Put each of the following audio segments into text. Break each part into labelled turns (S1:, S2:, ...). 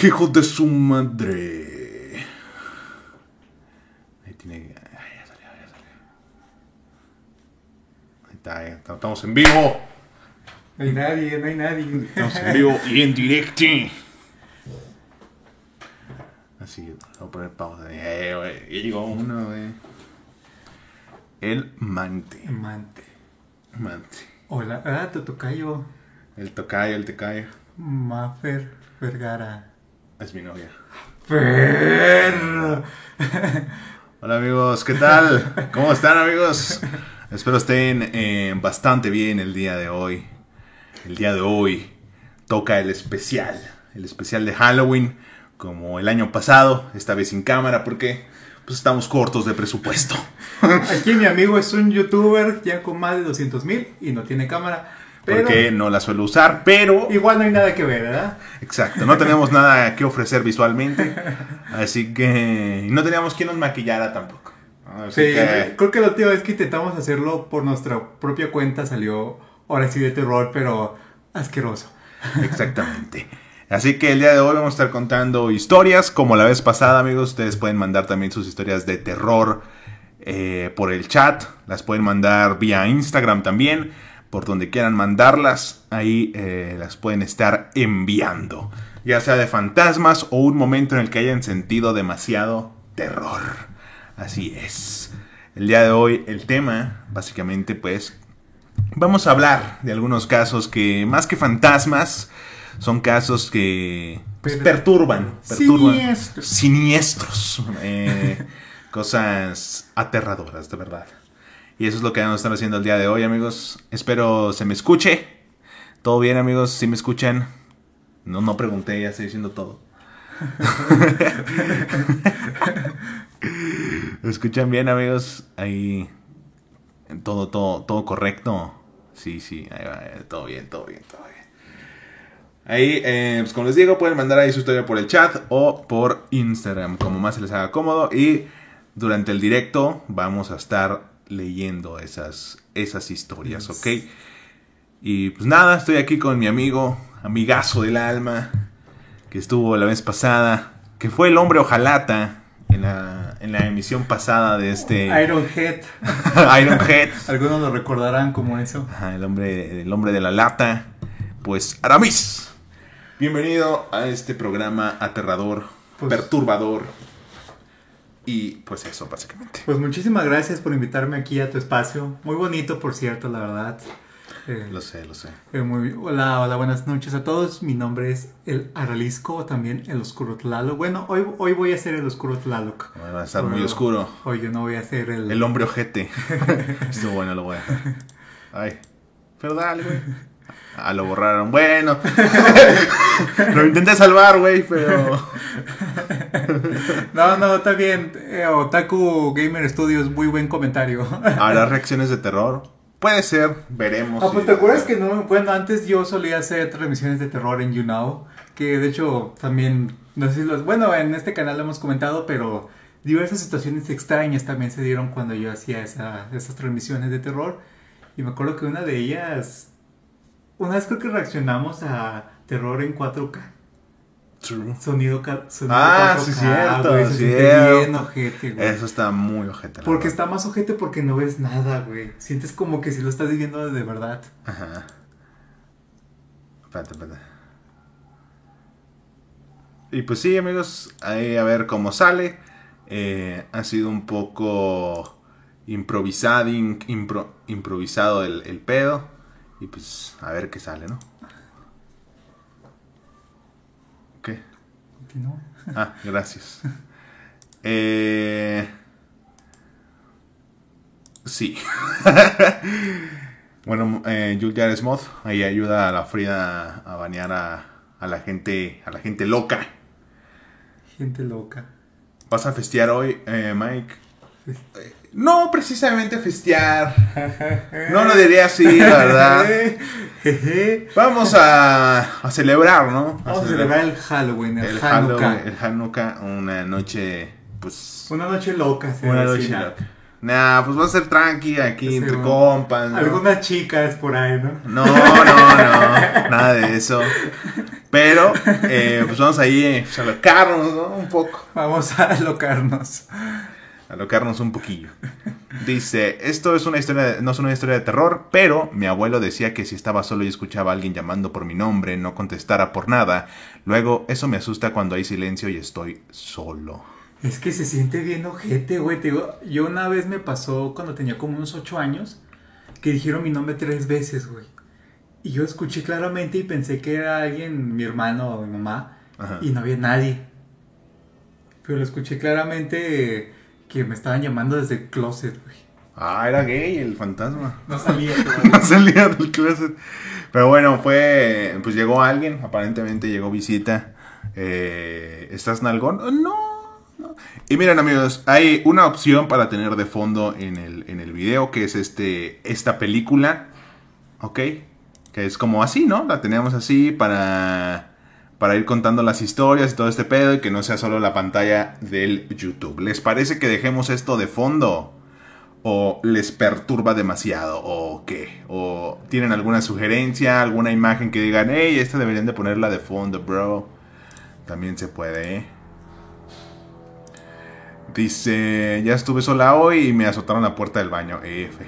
S1: Hijo de su madre. Ahí tiene. Ay, ya salió, ya salió. Ahí está, ya está, estamos en vivo.
S2: No hay nadie, no hay nadie.
S1: Estamos en vivo y en directo. Así, voy a poner pausa. Eh, güey, ya llegó uno, güey. El mante.
S2: Amante.
S1: Mante.
S2: Hola, ah, tu tocayo.
S1: El tocayo, el tecayo.
S2: Mafer Vergara.
S1: Es mi novia.
S2: Perro.
S1: Hola amigos, ¿qué tal? ¿Cómo están amigos? Espero estén eh, bastante bien el día de hoy. El día de hoy toca el especial, el especial de Halloween, como el año pasado, esta vez sin cámara porque pues estamos cortos de presupuesto.
S2: Aquí mi amigo es un youtuber ya con más de 200 mil y no tiene cámara. Pero
S1: Porque no la suelo usar, pero
S2: igual no hay nada que ver, ¿verdad?
S1: exacto, no tenemos nada que ofrecer visualmente, así que no teníamos quien nos maquillara tampoco. Así
S2: Sí,
S1: que-
S2: creo que la última vez que intentamos hacerlo por nuestra propia cuenta salió ahora sí de terror, pero asqueroso.
S1: Exactamente. Así que el día de hoy vamos a estar contando historias. Como la vez pasada, amigos, ustedes pueden mandar también sus historias de terror eh, por el chat. Las pueden mandar vía Instagram también. Por donde quieran mandarlas, ahí eh, las pueden estar enviando. Ya sea de fantasmas o un momento en el que hayan sentido demasiado terror. Así es. El día de hoy el tema, básicamente, pues Vamos a hablar de algunos casos que, más que fantasmas, son casos que pues, perturban, perturban.
S2: Siniestros.
S1: Siniestros. eh, cosas aterradoras, de verdad. Y eso es lo que vamos a estar haciendo el día de hoy, amigos. Espero se me escuche. ¿Todo bien, amigos? ¿Sí me escuchan? No, no pregunté, ya estoy diciendo todo. ¿Me escuchan bien, amigos? Ahí todo, todo, todo correcto. Sí, sí, ahí va, eh, todo bien, todo bien, todo bien. Ahí, eh, pues como les digo, pueden mandar ahí su historia por el chat o por Instagram, como más se les haga cómodo. Y durante el directo vamos a estar leyendo esas, esas historias, ¿ok? Y pues nada, estoy aquí con mi amigo, amigazo del alma, que estuvo la vez pasada, que fue el hombre ojalata en la, en la emisión pasada de este
S2: Ironhead.
S1: Ironhead.
S2: Algunos lo recordarán como eso.
S1: Ajá, el hombre, el hombre de la lata. Pues Aramis. Bienvenido a este programa aterrador,
S2: Pues-
S1: perturbador. Y pues eso, básicamente.
S2: Pues muchísimas gracias por invitarme aquí a tu espacio. Muy bonito, por cierto, la verdad. Eh,
S1: Lo sé, lo sé.
S2: eh, muy- hola, hola, buenas noches a todos. Mi nombre es el Aralisco o también el Oscuro Tlaloc. Bueno, hoy, hoy voy a ser el Oscuro Tlaloc.
S1: Va a estar muy oscuro.
S2: Hoy yo no voy a ser el...
S1: El hombre ojete. Estuvo bueno, lo voy a dejar. Ay. Pero dale, güey. Ah, lo borraron. Bueno. lo intenté salvar, güey, pero.
S2: No, no, está bien. Eh, Otaku Gamer Studios, muy buen comentario.
S1: ¿Habrá reacciones de terror? Puede ser, veremos.
S2: Ah, pues
S1: si-
S2: te acuerdas que no, bueno, antes yo solía hacer transmisiones de terror en YouNow, que de hecho también, no sé si los, bueno, en este canal lo hemos comentado, pero diversas situaciones extrañas también se dieron cuando yo hacía esa- esas transmisiones de terror. Y me acuerdo que una de ellas, una vez creo que reaccionamos a terror en 4K.
S1: True.
S2: Sonido, sonido
S1: Ah,
S2: 4K,
S1: sí, cierto,
S2: siente
S1: cierto.
S2: bien ojete, güey.
S1: Eso está muy ojete.
S2: Porque
S1: verdad.
S2: está más ojete porque no ves nada, güey. Sientes como que si lo estás viviendo de verdad.
S1: Ajá. Espérate, espérate. Y pues sí, amigos, ahí a ver cómo sale. Eh, ha sido un poco improvisado, impro- improvisado el, el pedo. Y pues a ver qué sale, ¿no? ¿Qué?
S2: Continúa.
S1: Ah, gracias. Eh... Sí. bueno, eh, Julia Smoth ahí ayuda a la Frida a banear a, a la gente, a la gente loca.
S2: Gente loca.
S1: ¿Vas a festear hoy, eh, Mike? Eh, No precisamente festear. No lo diría así, la verdad. Vamos a, a celebrar, ¿no?
S2: Vamos a celebrar el Halloween, el,
S1: el
S2: Hanukkah.
S1: Halloween, el Hanukkah, una noche, pues...
S2: Una noche loca, se
S1: Una noche loca. Nah, pues va a ser tranqui aquí
S2: Sí,
S1: entre
S2: bueno.
S1: compas. ¿no?
S2: Algunas chicas por ahí, ¿no?
S1: No, no, no, nada de eso. Pero, eh, pues vamos ahí eh, a alocarnos, ¿no? Un poco.
S2: Vamos a alocarnos.
S1: Alocarnos un poquillo. Dice, esto es una historia, no es una historia de terror, pero mi abuelo decía que si estaba solo y escuchaba a alguien llamando por mi nombre, no contestara por nada. Luego, eso me asusta cuando hay silencio y estoy solo.
S2: Es que se siente bien ojete, güey. Te digo, yo una vez me pasó cuando tenía como unos 8 años que dijeron mi nombre tres veces, güey. Y yo escuché claramente y pensé que era alguien, mi hermano o mi mamá,
S1: Ajá.
S2: y no había nadie. Pero lo escuché claramente que me estaban llamando desde el closet, güey.
S1: Ah, era gay el fantasma.
S2: No salía,
S1: no salía del closet. Pero bueno, fue. Pues llegó alguien, aparentemente llegó visita. Eh, ¿Estás nalgón? No, no. Y miren, amigos, hay una opción para tener de fondo en el, en el video, que es este esta película. ¿Ok? Que es como así, ¿no? La tenemos así para. Para ir contando las historias y todo este pedo y que no sea solo la pantalla del YouTube. ¿Les parece que dejemos esto de fondo? o les perturba demasiado o qué o tienen alguna sugerencia alguna imagen que digan hey esta deberían de ponerla de fondo bro también se puede ¿eh? dice ya estuve sola hoy y me azotaron la puerta del baño F.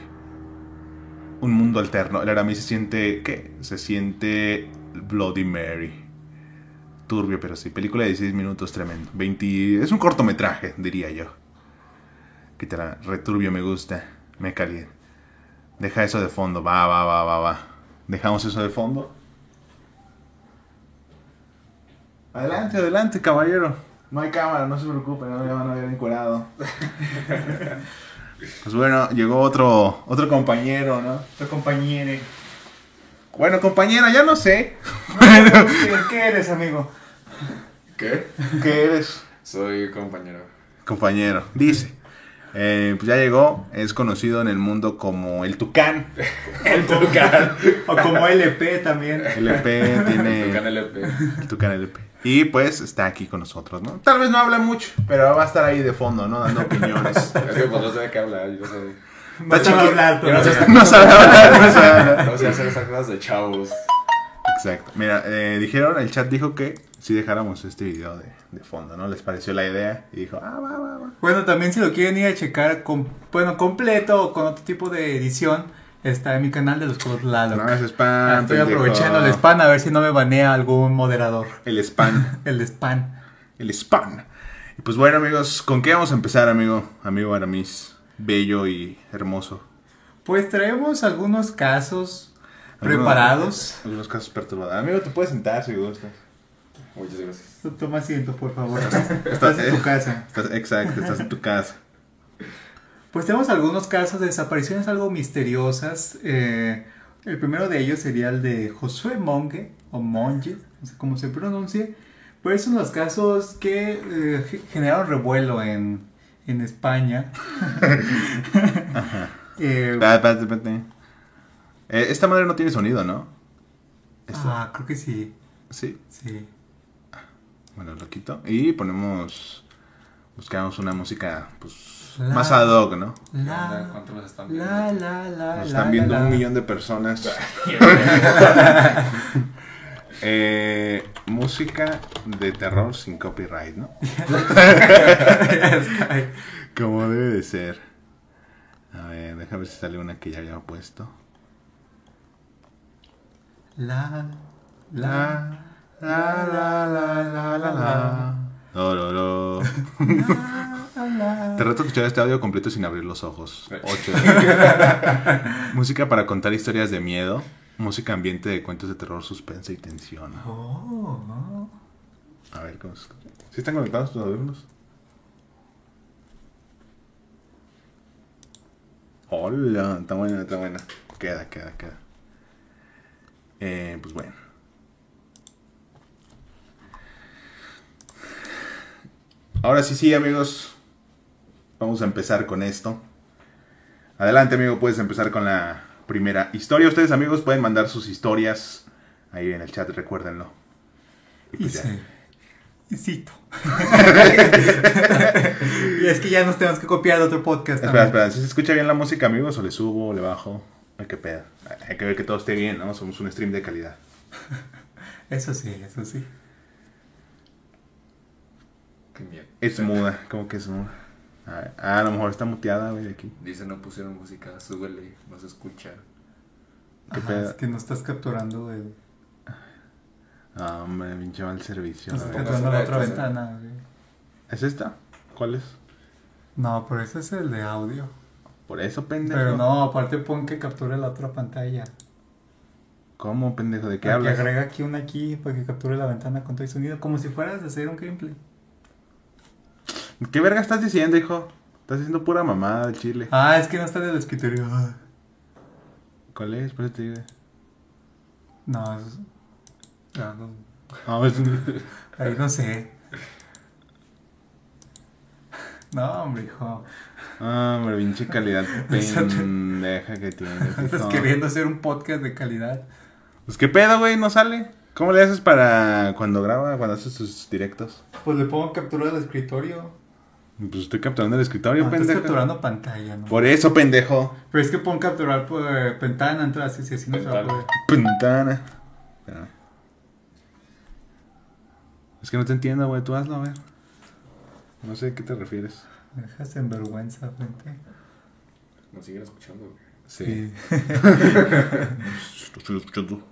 S1: Un mundo alterno. El Aramis se siente qué se siente Bloody Mary turbio pero sí película de 16 minutos tremendo 20 es un cortometraje diría yo Quítala, returbio me gusta, me calienta. Deja eso de fondo, va, va, va, va, va. Dejamos eso de fondo. Adelante, adelante, caballero. No hay cámara, no se preocupe, no me van a ver encuerado. pues bueno, llegó otro, otro compañero, ¿no?
S2: Tu compañero.
S1: Bueno, compañera, ya no sé.
S2: ¿Qué, qué eres, amigo?
S3: ¿Qué?
S1: ¿Qué eres?
S3: Soy compañero.
S1: Compañero, dice. Eh, pues ya llegó, es conocido en el mundo como el Tucán.
S2: El Tucán. O como LP también.
S1: LP tiene.
S3: Tucán LP.
S1: El Tucán LP. Y pues está aquí con nosotros, ¿no? Tal vez no habla mucho, pero va a estar ahí de fondo, ¿no? Dando opiniones.
S3: Es que pues no sé de qué hablar, yo no sé.
S2: No a hablar,
S3: no
S1: sabe hablar, no sabe hablar.
S3: no sé hacer esas cosas de chavos.
S1: Exacto. Mira, eh, dijeron, el chat dijo que si dejáramos este video de, de fondo, ¿no? Les pareció la idea y dijo, ah, va, va, va.
S2: Bueno, también si lo quieren ir a checar, con, bueno, completo o con otro tipo de edición, está en mi canal de los Codos Lalo.
S1: No es spam.
S2: Estoy
S1: pendejo.
S2: aprovechando el spam a ver si no me banea algún moderador.
S1: El spam.
S2: El spam.
S1: El spam. Y pues bueno, amigos, ¿con qué vamos a empezar, amigo? Amigo Aramis, bello y hermoso.
S2: Pues traemos algunos casos preparados.
S1: Algunos casos perturbadores. Amigo, te puedes sentar si gustas.
S3: Muchas gracias.
S2: Toma asiento, por favor. Estás en tu casa.
S1: Estás, exacto, estás en tu casa.
S2: Pues tenemos algunos casos de desapariciones algo misteriosas. Eh, el primero de ellos sería el de Josué Monge, o Monge, no sé cómo se pronuncie. Pero es uno de los casos que eh, ge- generaron revuelo en, en España. Eh,
S1: espérate, espérate. Eh, esta madre no tiene sonido, ¿no? Esta-
S2: ah, creo que sí.
S1: Sí.
S2: Sí.
S1: Bueno, lo quito. Y ponemos. Buscamos una música, pues.
S2: La-
S1: Más ad hoc, ¿no?
S2: La,
S3: ¿Cuánto nos están viendo?
S2: la, la, la,
S1: Nos
S2: la,
S1: están viendo
S2: la,
S1: un
S2: la.
S1: millón de personas. Eh, música de terror sin copyright, ¿no? Como debe de ser. A ver, déjame ver si sale una que ya había puesto.
S2: La, la,
S1: La, la, la, la, la, la, do.
S2: la, la.
S1: Te reto a escuchar este audio completo sin abrir los ojos. 8. música para contar historias de miedo. Música ambiente de cuentos de terror, suspense y tensión.
S2: Oh, oh.
S1: A ver cómo se escucha. ¿Sí están conectados tus audífonos? Hola, está buena, está buena. Queda, queda, queda. Eh, pues bueno. Ahora sí, sí, amigos. Vamos a empezar con esto. Adelante, amigo, puedes empezar con la primera historia. Ustedes, amigos, pueden mandar sus historias ahí en el chat, recuérdenlo. Y pues ya.
S2: Cito. y es que ya nos tenemos que copiar de otro podcast.
S1: Espera,
S2: también.
S1: espera, ¿si se escucha bien la música, amigos? ¿O le subo o le bajo? Hay que pedo. Hay que ver que todo esté bien, ¿no? Somos un stream de calidad.
S2: Eso sí, eso sí.
S3: Qué miedo.
S1: Es muda, como que es muda. Ah, a lo mejor está muteada, güey, de aquí.
S3: Dice no pusieron música, súbele, no se escucha.
S1: ¿Qué
S2: Ajá,
S1: pedo?
S2: es que no estás capturando el...
S1: Ah, hombre, pinche mal servicio.
S2: No estás capturando la otra ventana, güey.
S1: ¿Es esta? ¿Cuál es?
S2: No, pero ese es el de audio.
S1: Por eso, pendejo.
S2: Pero no, aparte pon que capture la otra pantalla.
S1: ¿Cómo, pendejo? ¿De qué
S2: Para
S1: hablas?
S2: Que agrega aquí una aquí para que capture la ventana con todo el sonido. Como si fueras a hacer un gameplay.
S1: ¿Qué verga estás diciendo, hijo? Estás diciendo pura mamada del chile.
S2: Ah, es que no está en el escritorio.
S1: ¿Cuál es? Por eso te digo.
S2: No, es-
S3: Ah, no.
S1: Ah, es
S2: ahí no sé. No, hombre, hijo.
S1: Ah, hombre, pinche calidad pendeja que tienes.
S2: Estás queriendo hacer un podcast de calidad.
S1: Pues qué pedo, güey, no sale. ¿Cómo le haces para cuando graba, cuando haces sus directos?
S2: Pues le pongo captura del escritorio.
S1: Pues estoy capturando el escritorio,
S2: Ah, estás
S1: pendejo.
S2: capturando pantalla, ¿no?
S1: Por eso, pendejo.
S2: Pero es que pon capturar por eh, ventana, entonces así, así no se va a
S3: Ventana.
S2: poder.
S1: Espérame. Es que no te entiendo, güey. Tú hazlo, a ver. No sé a qué te refieres.
S2: Me dejas en vergüenza, frente.
S3: Nos siguen escuchando. güey.
S1: Sí. Lo estoy escuchando.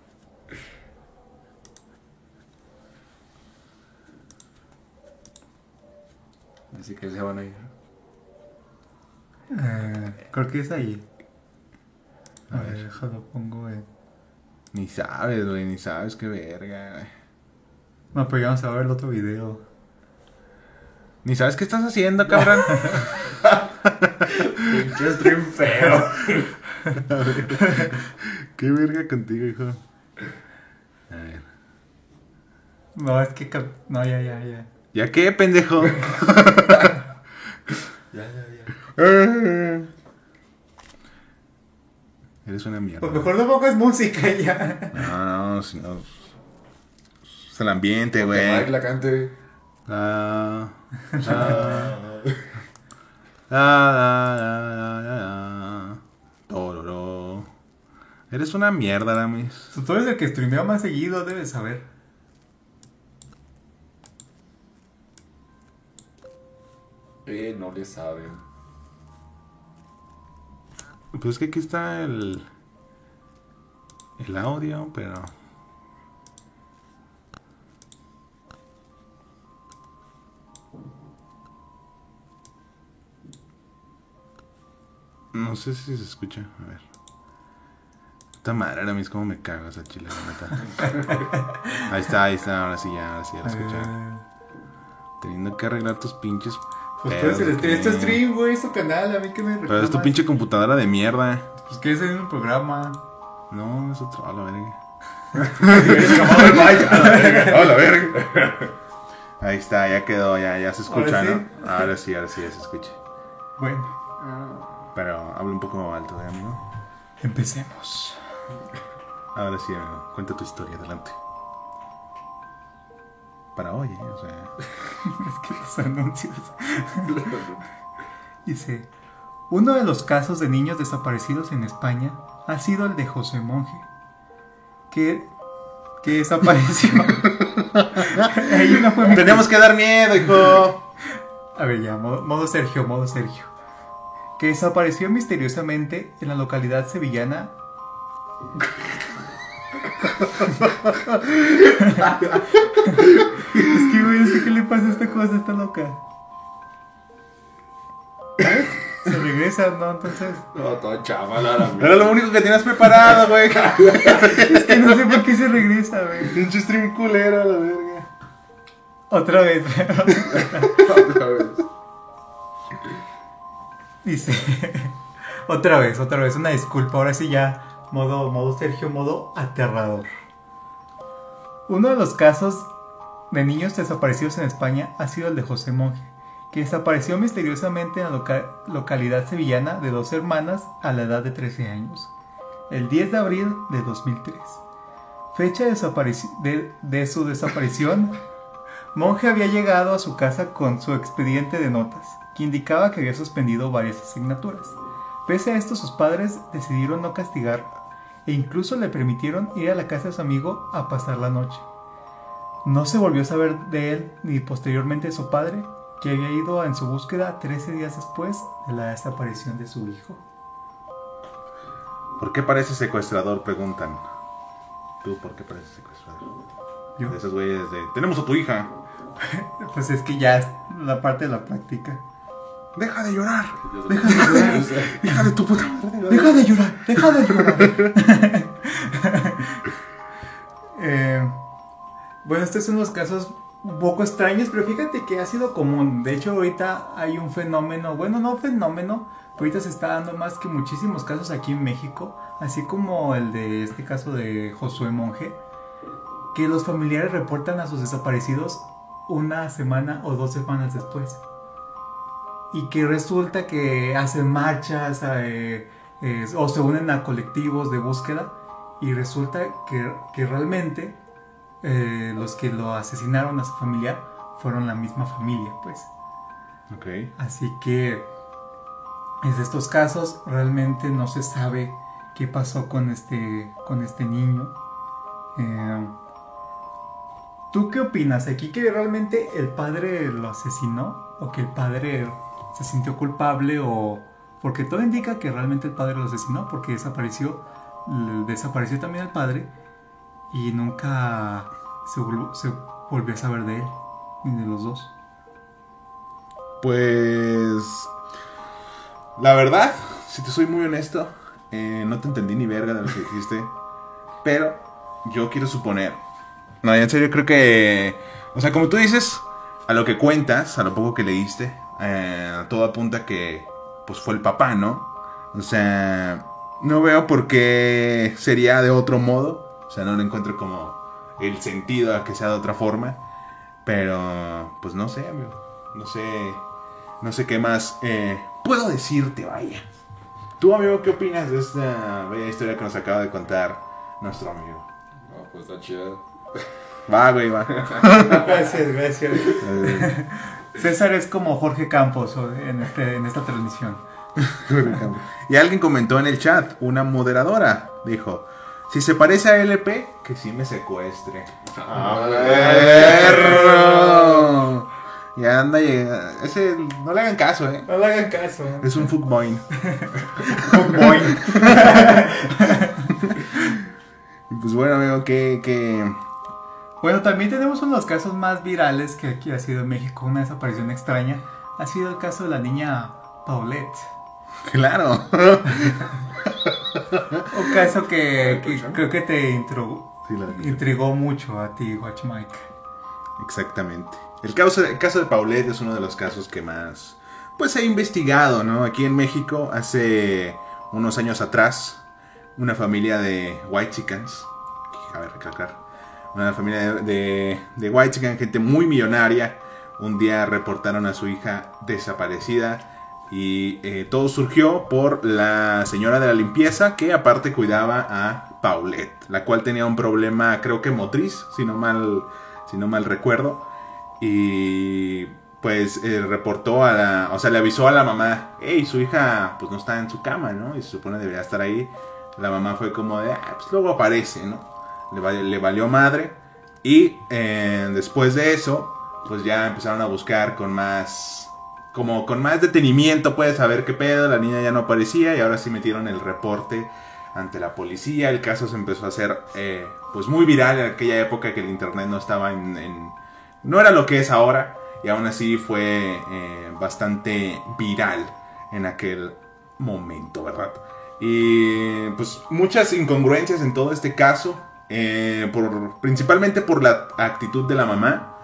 S3: Así que se van a ir.
S2: Eh, creo que es ahí. A,
S1: A
S2: ver,
S1: ver.
S2: déjalo, pongo en...
S1: Ni sabes, güey. Ni sabes qué verga, güey.
S2: No, pero ya vamos a ver el otro video.
S1: Ni sabes qué estás haciendo, cabrón.
S3: Pinche stream feo.
S1: qué verga contigo, hijo. A ver.
S2: No, es que... No, ya, ya, ya.
S1: ¿Ya qué, pendejo?
S3: Ya, ya, ya.
S1: Eres una mierda.
S2: Pues mejor no pongas música ya.
S1: No, no, si no. Es el ambiente,
S3: Que
S1: güey.
S3: Mike la cante.
S1: La, la, la, la, la, la, la. Tororo. Eres una mierda, Aramis.
S2: Tú eres el que streamea más seguido, debes saber.
S3: Eh, no le saben.
S1: Pues es que aquí está el. El audio, pero. No sé si se escucha. A ver. Esta madre, Aramis, cómo me cago esa chile, la neta. Ahí está, ahí está, ahora sí ya, ahora sí ya la escuché.
S2: Eh,
S1: Teniendo que arreglar tus pinches.
S2: Pues tú eres el
S1: pedos,
S2: stream, güey, es tu canal, a mí que me
S1: Pero es tu
S2: reclamas?
S1: pinche computadora de mierda.
S2: Pues que es en un programa.
S1: No, es otro. A la verga.
S3: A la verga.
S1: Ahí está, ya quedó, ya, ya se escucha,
S2: ¿Ahora
S1: ¿no? Ahora sí, ahora sí, ya se escucha.
S2: Bueno,
S1: Pero habla un poco alto, ¿eh, amigo?
S2: empecemos.
S1: Ahora sí, amigo. Cuenta tu historia, adelante. Para hoy, ¿eh? O sea.
S2: Es que los anuncios. Dice, uno de los casos de niños desaparecidos en España ha sido el de José Monje, que, que desapareció. Ahí no fue mi-
S1: Tenemos que dar miedo, hijo.
S2: A ver, ya, modo, modo Sergio, modo Sergio. Que desapareció misteriosamente en la localidad sevillana. es que, güey, que, ¿qué le pasa a esta cosa? Está loca. ¿Ves? Se regresa, ¿no? Entonces.
S3: No, todo chaval ahora,
S1: Era lo único que tenías preparado, güey.
S2: Es que no sé por qué se regresa, güey.
S1: Pinche stream culero a la verga.
S2: Otra vez,
S3: Otra vez.
S2: Dice. otra vez, otra vez, una disculpa. Ahora sí ya. Modo, modo Sergio, modo aterrador. Uno de los casos de niños desaparecidos en España ha sido el de José Monje, que desapareció misteriosamente en la loca- localidad sevillana de dos hermanas a la edad de 13 años, el 10 de abril de 2003. Fecha de, de- de su desaparición, Monje había llegado a su casa con su expediente de notas, que indicaba que había suspendido varias asignaturas. Pese a esto, sus padres decidieron no castigar e incluso le permitieron ir a la casa de su amigo a pasar la noche. No se volvió a saber de él ni posteriormente de su padre, que había ido en su búsqueda 13 días después de la desaparición de su hijo.
S1: ¿Por qué parece secuestrador? Preguntan. ¿Tú por qué pareces secuestrador?
S2: Yo.
S1: De esos güeyes de... Tenemos a tu hija.
S2: Pues es que ya es la parte de la práctica.
S1: Deja de llorar.
S3: Deja de llorar.
S1: Hija de tu puta madre.
S2: Deja de llorar, deja de llorar. Eh, bueno, este es unos casos un poco extraños, pero fíjate que ha sido común. De hecho, ahorita hay un fenómeno, bueno, no fenómeno, pero ahorita se está dando más que muchísimos casos aquí en México, así como el de este caso de Josué Monje, que los familiares reportan a sus desaparecidos una semana o dos semanas después. Y que resulta que hacen marchas eh, eh, o se unen a colectivos de búsqueda y resulta que, que realmente eh, los que lo asesinaron a su familiar fueron la misma familia, pues.
S1: Ok.
S2: Así que de estos casos realmente no se sabe qué pasó con este con este niño. ¿Tú qué opinas? ¿Aquí que realmente el padre lo asesinó? ¿O que el padre se sintió culpable? ¿O porque todo indica que realmente el padre lo asesinó? Porque desapareció, desapareció también el padre y nunca se, volv- se volvió a saber de él, ni de los dos.
S1: Pues... La verdad, si te soy muy honesto, eh, no te entendí ni verga de lo que dijiste. Pero yo quiero suponer... No, en serio creo que... O sea, como tú dices, a lo que cuentas, a lo poco que leíste, eh, todo apunta que pues fue el papá, ¿no? O sea, no veo por qué sería de otro modo. O sea, no le encuentro como el sentido a que sea de otra forma. Pero, pues no sé, amigo. No sé. No sé qué más eh, puedo decirte, vaya. Tú, amigo, ¿qué opinas de esta bella historia que nos acaba de contar nuestro amigo?
S3: No, pues está chido.
S1: Va, güey, va.
S2: Gracias, gracias. César es como Jorge Campos en, este, en esta transmisión.
S1: y alguien comentó en el chat, una moderadora, dijo, si se parece a LP, que sí me secuestre.
S3: Ah,
S1: ¡Perro! Ya anda, llega- ese, no le hagan caso, eh.
S2: No le hagan caso.
S1: Es un fuckboy.
S2: Boing.
S1: Y Pues bueno, amigo, que, que...
S2: Bueno, también tenemos uno de los casos más virales que aquí ha sido en México, una desaparición extraña. Ha sido el caso de la niña Paulette.
S1: Claro.
S2: Un caso que, que creo que te intro-
S1: Sí,
S2: intrigó mucho a ti, Watch Mike.
S1: Exactamente. El caso, el caso de Paulette es uno de los casos que más pues he investigado, ¿no? Aquí en México, hace unos años atrás, una familia de White Chickens, a ver, recalcar, una familia de, de, de gente muy millonaria, un día reportaron a su hija desaparecida y eh, todo surgió por la señora de la limpieza que aparte cuidaba a Paulette, la cual tenía un problema creo que motriz, si no mal, si no mal recuerdo. Y pues eh, reportó a la, o sea, le avisó a la mamá, hey, su hija pues no está en su cama, ¿no? Y se supone debería estar ahí. La mamá fue como de, ah, pues luego aparece, ¿no? Le, val- le valió madre. Y eh, después de eso, pues ya empezaron a buscar con más, como con más detenimiento, puedes saber qué pedo, la niña ya no aparecía y ahora sí metieron el reporte ante la policía. El caso se empezó a hacer eh, pues muy viral en aquella época que el internet no estaba en, en- no era lo que es ahora y aún así fue eh, bastante viral en aquel momento, ¿verdad? Y pues muchas incongruencias en todo este caso, eh, por, principalmente por la actitud de la mamá.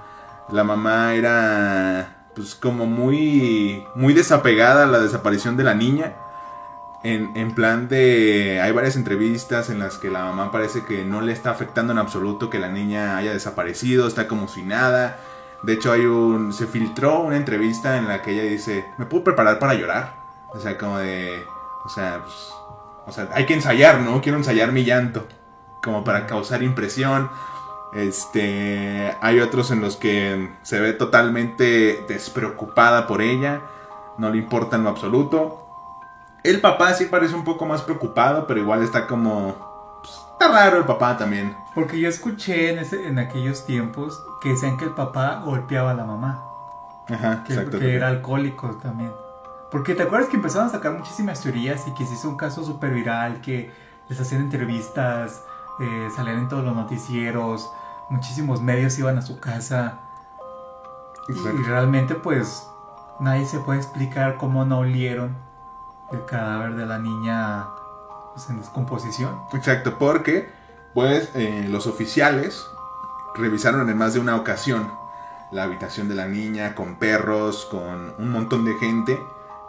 S1: La mamá era pues como muy, muy desapegada a la desaparición de la niña. En, en plan de... Hay varias entrevistas en las que la mamá parece que no le está afectando en absoluto que la niña haya desaparecido, está como si nada. De hecho hay un... Se filtró una entrevista en la que ella dice, ¿me puedo preparar para llorar? O sea, como de... O sea, pues, o sea, hay que ensayar, ¿no? Quiero ensayar mi llanto. Como para causar impresión. Este... Hay otros en los que se ve totalmente despreocupada por ella. No le importa en lo absoluto. El papá sí parece un poco más preocupado, pero igual está como... pues, está raro el papá también.
S2: Porque yo escuché en, ese, en aquellos tiempos que decían que el papá golpeaba a la mamá.
S1: Ajá,
S2: Que,
S1: exacto.
S2: que era alcohólico también. Porque te acuerdas que empezaron a sacar muchísimas teorías y que se hizo un caso súper viral, que les hacían entrevistas, eh, salían en todos los noticieros, muchísimos medios iban a su casa.
S1: Exacto.
S2: Y realmente pues nadie se puede explicar cómo no olieron el cadáver de la niña pues, en descomposición.
S1: Exacto, porque pues eh, los oficiales revisaron en más de una ocasión la habitación de la niña con perros, con un montón de gente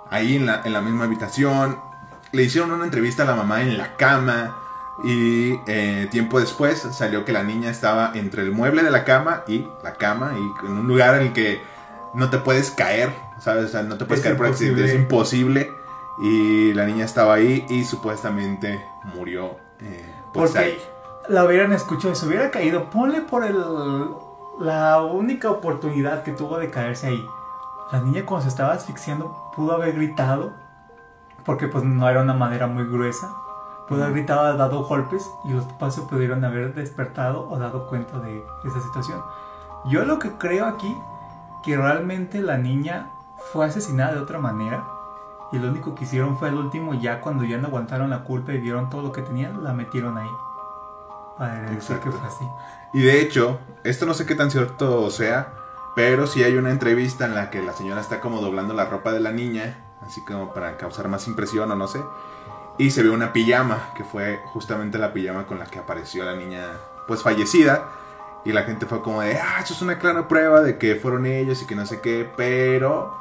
S1: ahí en la, en la misma habitación. Le hicieron una entrevista a la mamá en la cama y eh, tiempo después salió que la niña estaba entre el mueble de la cama y la cama y en un lugar en el que no te puedes caer, ¿sabes? O sea, no te puedes
S2: Es
S1: caer por accidente, es
S2: imposible.
S1: Y la niña estaba ahí y supuestamente murió. eh, pues
S2: Porque
S1: ahí.
S2: la hubieran escuchado y se hubiera caído. Ponle por el, la única oportunidad que tuvo de caerse ahí. La niña cuando se estaba asfixiando pudo haber gritado. Porque pues no era una madera muy gruesa. Pudo haber gritado, dado golpes y los papás se pudieron haber despertado o dado cuenta de esa situación. Yo lo que creo aquí, que realmente la niña fue asesinada de otra manera. Y lo único que hicieron fue el último, ya cuando ya no aguantaron la culpa y vieron todo lo que tenían, la metieron ahí. Para decir que fue así.
S1: Y de hecho, esto no sé qué tan cierto sea, pero sí hay una entrevista en la que la señora está como doblando la ropa de la niña, así como para causar más impresión o no sé. Y se ve una pijama, que fue justamente la pijama con la que apareció la niña, pues fallecida. Y la gente fue como de, ah, eso es una clara prueba de que fueron ellos y que no sé qué, pero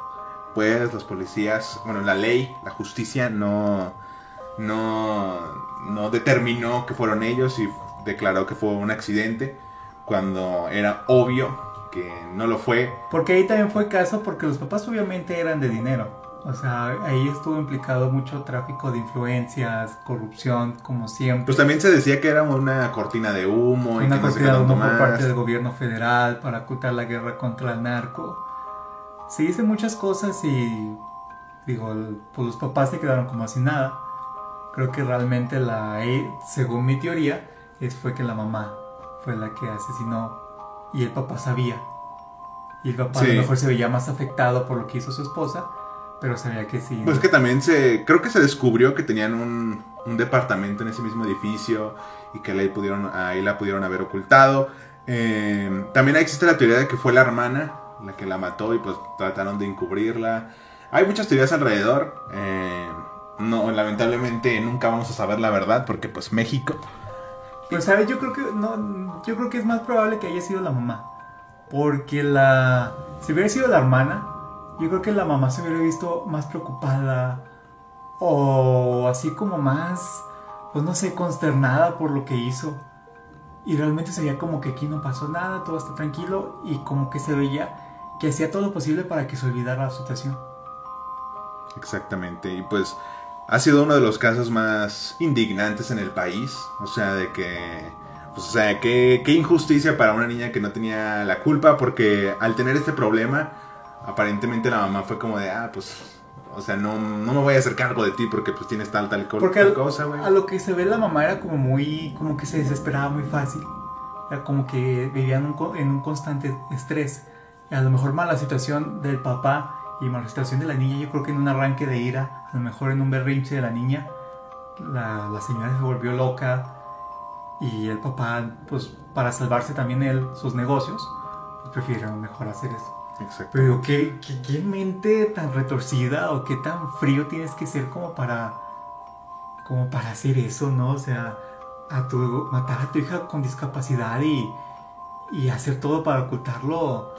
S1: pues los policías, bueno, la ley, la justicia no, no, no determinó que fueron ellos y declaró que fue un accidente cuando era obvio que no lo fue.
S2: Porque ahí también fue caso porque los papás obviamente eran de dinero. O sea, ahí estuvo implicado mucho tráfico de influencias, corrupción, como siempre.
S1: Pues también se decía que era una cortina de humo y
S2: Una
S1: no qué
S2: cortina de
S1: tanto
S2: humo por parte del gobierno federal para ocultar la guerra contra el narco. Se dice muchas cosas y digo, pues los papás se quedaron como así nada. Creo que realmente la, eh, según mi teoría, es, fue que la mamá fue la que asesinó y el papá sabía. Y el papá a
S1: Sí.
S2: lo mejor se veía más afectado por lo que hizo su esposa, pero sabía que sí.
S1: Pues que también se, creo que se descubrió que tenían un, un departamento en ese mismo edificio y que ahí, pudieron, ahí la pudieron haber ocultado. Eh, también existe la teoría de que fue la hermana la que la mató y pues trataron de encubrirla. Hay muchas teorías alrededor. eh, no, lamentablemente nunca vamos a saber la verdad porque pues México.
S2: Pues sabes, yo creo que no, yo creo que es más probable que haya sido la mamá, porque la, si hubiera sido la hermana, yo creo que la mamá se hubiera visto más preocupada o así como más, pues no sé, consternada por lo que hizo. Y realmente se veía como que aquí no pasó nada, todo está tranquilo y como que se veía que hacía todo lo posible para que se olvidara la situación.
S1: Exactamente. Y pues ha sido uno de los casos más indignantes en el país. O sea, de que... Pues, o sea, qué, qué injusticia para una niña que no tenía la culpa porque al tener este problema, aparentemente la mamá fue como de, ah, pues, o sea, no, no me voy a hacer cargo de ti porque pues tienes tal, tal, co-
S2: Porque
S1: tal
S2: al-
S1: cosa, güey.
S2: A lo que se ve la mamá era como muy, como que se desesperaba muy fácil. Era como que vivía en un, en un constante estrés. Y a lo mejor más la situación del papá y más la situación de la niña, yo creo que en un arranque de ira, a lo mejor en un berrinche de la niña, la, la señora se volvió loca y el papá, pues para salvarse también él, sus negocios, pues prefirieron mejor hacer eso.
S1: Exacto.
S2: Pero ¿qué, qué, qué mente tan retorcida o qué tan frío tienes que ser como para como para hacer eso, ¿no? O sea, a tu matar a tu hija con discapacidad y, y hacer todo para ocultarlo.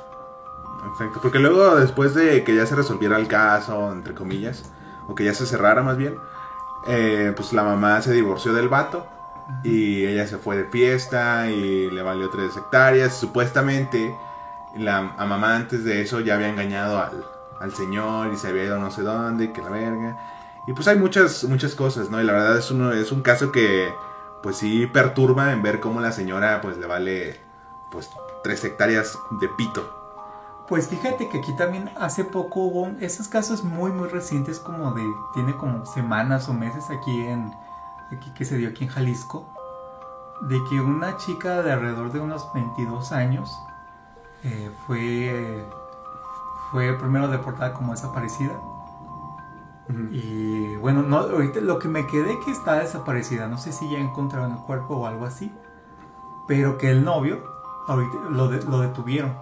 S1: Exacto, porque luego después de que ya se resolviera el caso, entre comillas, o que ya se cerrara más bien, eh, pues la mamá se divorció del vato y ella se fue de fiesta y le valió tres hectáreas. Supuestamente la a mamá antes de eso ya había engañado al, al señor y se había ido no sé dónde, que la verga. Y pues hay muchas, muchas cosas, ¿no? Y la verdad es, uno, es un caso que pues sí perturba en ver cómo la señora pues le vale pues tres hectáreas de pito.
S2: Pues fíjate que aquí también hace poco hubo esos casos muy muy recientes como de tiene como semanas o meses aquí en aquí que se dio aquí en Jalisco. de que una chica de alrededor de unos 22 años eh, fue, fue primero deportada como desaparecida. Y bueno, no, ahorita lo que me quedé que está desaparecida, no sé si ya encontraron el cuerpo o algo así, pero que el novio, ahorita lo, de- lo detuvieron,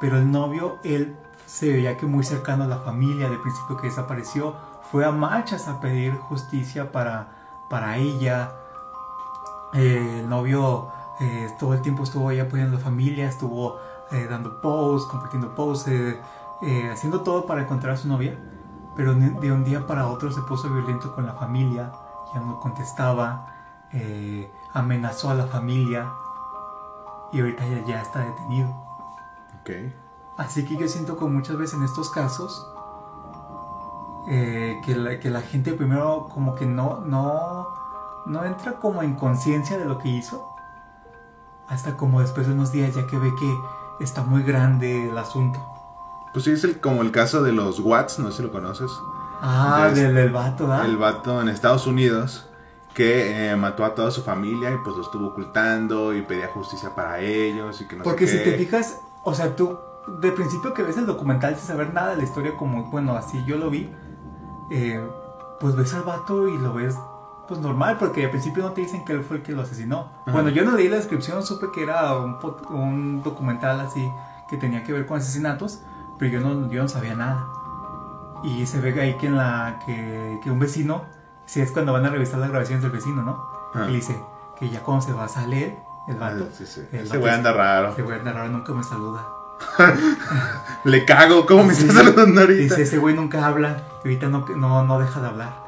S2: pero el novio, él se veía que muy cercano a la familia, de principio que desapareció, fue a marchas a pedir justicia para, para ella, Eh, el novio eh, todo el tiempo estuvo ahí apoyando a la familia, estuvo eh, dando posts, compartiendo posts, eh, eh, haciendo todo para encontrar a su novia, pero de un día para otro se puso violento con la familia, ya no contestaba, eh, amenazó a la familia y ahorita ya, ya está detenido.
S1: Ok.
S2: Así que yo siento que muchas veces en estos casos eh, que, la, que la gente primero como que no, no, no entra como en conciencia de lo que hizo. Hasta como después de unos días ya que ve que está muy grande el asunto.
S1: Pues sí, es el, como el caso de los Watts, no sé si lo conoces.
S2: Ah, del, del vato, ¿verdad?
S1: El vato en Estados Unidos que eh, mató a toda su familia y pues lo estuvo ocultando y pedía justicia para ellos y que no sé
S2: Porque si te fijas, o sea, tú de principio que ves el documental sin saber nada de la historia, como, bueno, así yo lo vi, eh, pues ves al vato y lo ves, pues normal, porque al principio no te dicen que él fue el que lo asesinó.
S1: Ajá.
S2: Bueno, yo no leí la descripción, supe que era un, un documental así que tenía que ver con asesinatos, pero yo no, yo no sabía nada. Y se ve ahí que, en la, que, que un vecino, si es cuando van a revisar las grabaciones del vecino, ¿no?
S1: Ajá.
S2: Y dice que ya cuando se va a salir el
S1: Ah,
S2: vato,
S1: sí, sí.
S2: el
S1: Ese
S2: vato
S1: güey anda raro.
S2: ese güey narrar nunca me saluda.
S1: Le cago, ¿cómo me
S2: Sí.
S1: estás saludando ahorita?
S2: Dice, ese güey nunca habla. Ahorita no, no, no deja de hablar.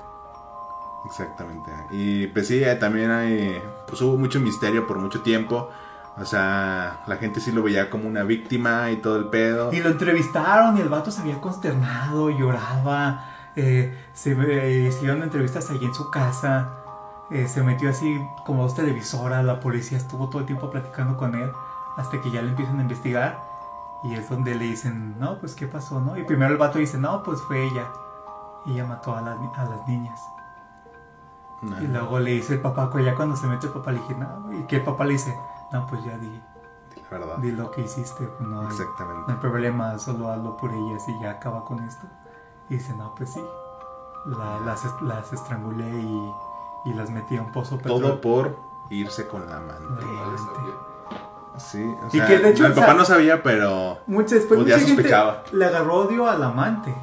S1: Exactamente. Y pues sí, eh, también hay, pues hubo mucho misterio por mucho tiempo. O sea, la gente sí lo veía como una víctima y todo el pedo.
S2: Y lo entrevistaron y el vato se había consternado, lloraba. eh, se eh, hicieron entrevistas allí en su casa. eh, se metió así como dos televisoras. La policía estuvo todo el tiempo platicando con él. Hasta que ya le empiezan a investigar. Y es donde le dicen, no, pues qué pasó, ¿no? Y primero el vato dice, no, pues fue ella. Ella mató a, ni- a las niñas.
S1: No.
S2: Y luego le dice el papá, ya cuando se mete el papá le dije, no, y que el papá le dice, no, pues ya di,
S1: La verdad.
S2: di lo que hiciste, pues no hay, no
S1: Exactamente.
S2: hay problema, solo hazlo por ellas y ya acaba con esto. Y dice, no, pues sí, La- las, las estrangulé y, y las metí a un pozo
S1: Todo
S2: petróleo.
S1: por irse con la amante.
S2: Sí.
S1: O
S2: Y
S1: sea,
S2: que de hecho,
S1: el
S2: o
S1: papá
S2: sea-
S1: no sabía, pero
S2: Mucha, después
S1: ya
S2: mucha gente
S1: sospechaba.
S2: le agarró odio al amante.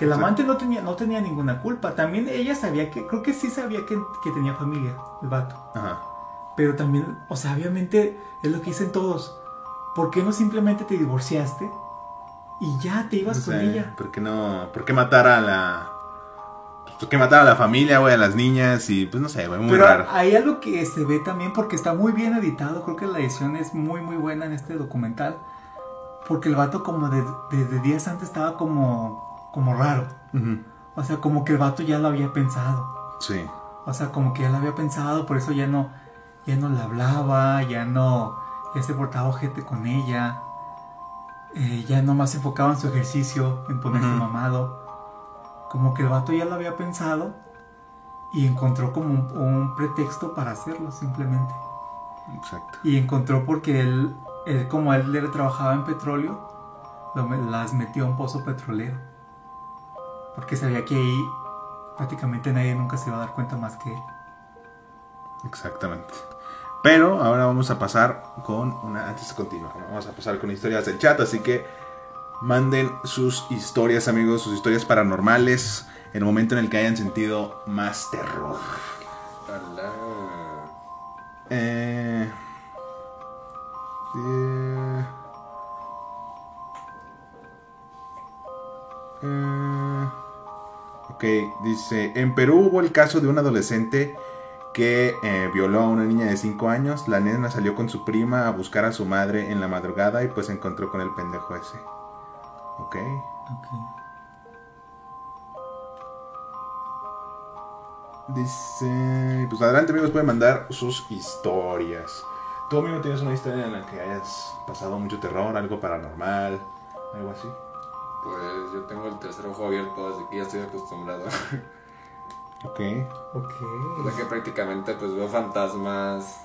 S2: Que el
S1: Sí.
S2: amante no tenía, no tenía ninguna culpa. También ella sabía que, creo que sí sabía que, que tenía familia, el vato.
S1: ajá.
S2: Pero también, o sea, obviamente es lo que dicen todos. ¿Por qué no simplemente te divorciaste y ya te ibas
S1: No
S2: con ella?
S1: ¿Por qué no? ¿Por qué matar a la pues, ¿Por qué matar a la familia, güey, a las niñas y pues no sé, güey, muy
S2: Pero
S1: raro.
S2: hay algo que se ve también porque está muy bien editado. Creo que la edición es muy, muy buena en este documental. Porque el vato, como de- desde días antes, estaba como, como raro. O sea, como que el vato ya lo había pensado.
S1: Sí.
S2: O sea, como que ya lo había pensado, por eso ya no, ya no le hablaba, ya no, ya se portaba ojete con ella, eh, ya nomás se enfocaba en su ejercicio, en ponerse
S1: Ujú.
S2: mamado. Como que el vato ya lo había pensado y encontró como un, un pretexto para hacerlo simplemente.
S1: Exacto.
S2: Y encontró porque él, él como él le trabajaba en petróleo, las metió a un pozo petrolero. Porque sabía que ahí prácticamente nadie nunca se iba a dar cuenta más que él.
S1: Exactamente. Pero ahora vamos a pasar con una. Antes de continuar, vamos a pasar con historias del chat. Así que manden sus historias, amigos, sus historias paranormales. En el momento en el que hayan sentido más terror. Eh, eh, eh, ok, dice, en Perú hubo el caso de un adolescente que eh, violó a una niña de 5 años. La nena salió con su prima a buscar a su madre en la madrugada y pues se encontró con el pendejo ese. Ok.
S2: Ok.
S1: Dice, pues adelante amigos, pueden mandar sus historias. ¿Tú amigo tienes una historia en la que hayas pasado mucho terror, algo paranormal, algo así?
S3: Pues yo tengo el tercer ojo abierto, así que ya estoy acostumbrado.
S1: Ok.
S3: O sea
S2: Ok.
S3: que prácticamente pues veo fantasmas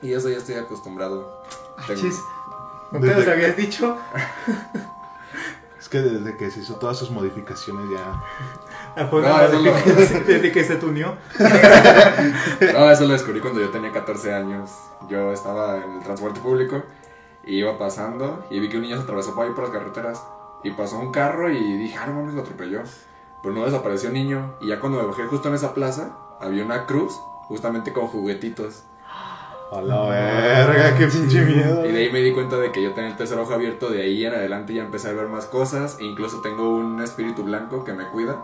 S3: Y eso ya estoy acostumbrado. Tengo-
S2: Chis. ¿Nunca
S1: Desde-
S2: nos habías dicho?
S1: Es que desde que se hizo todas sus modificaciones ya.
S2: Fue
S3: No, no.
S2: modificación Desde que se tuneó.
S3: No, eso lo descubrí cuando yo tenía 14 años. Yo estaba en el transporte público y iba pasando y vi que un niño se atravesó por ahí por las carreteras. Y pasó un carro y dije, ah, no mames, lo atropelló. Pero no desapareció el niño. Y ya cuando me bajé justo en esa plaza, había una cruz justamente con juguetitos.
S1: A la verga, qué pinche miedo.
S3: Y de ahí me di cuenta de que yo tenía el tercer ojo abierto. De ahí en adelante ya empecé a ver más cosas. E incluso tengo un espíritu blanco que me cuida.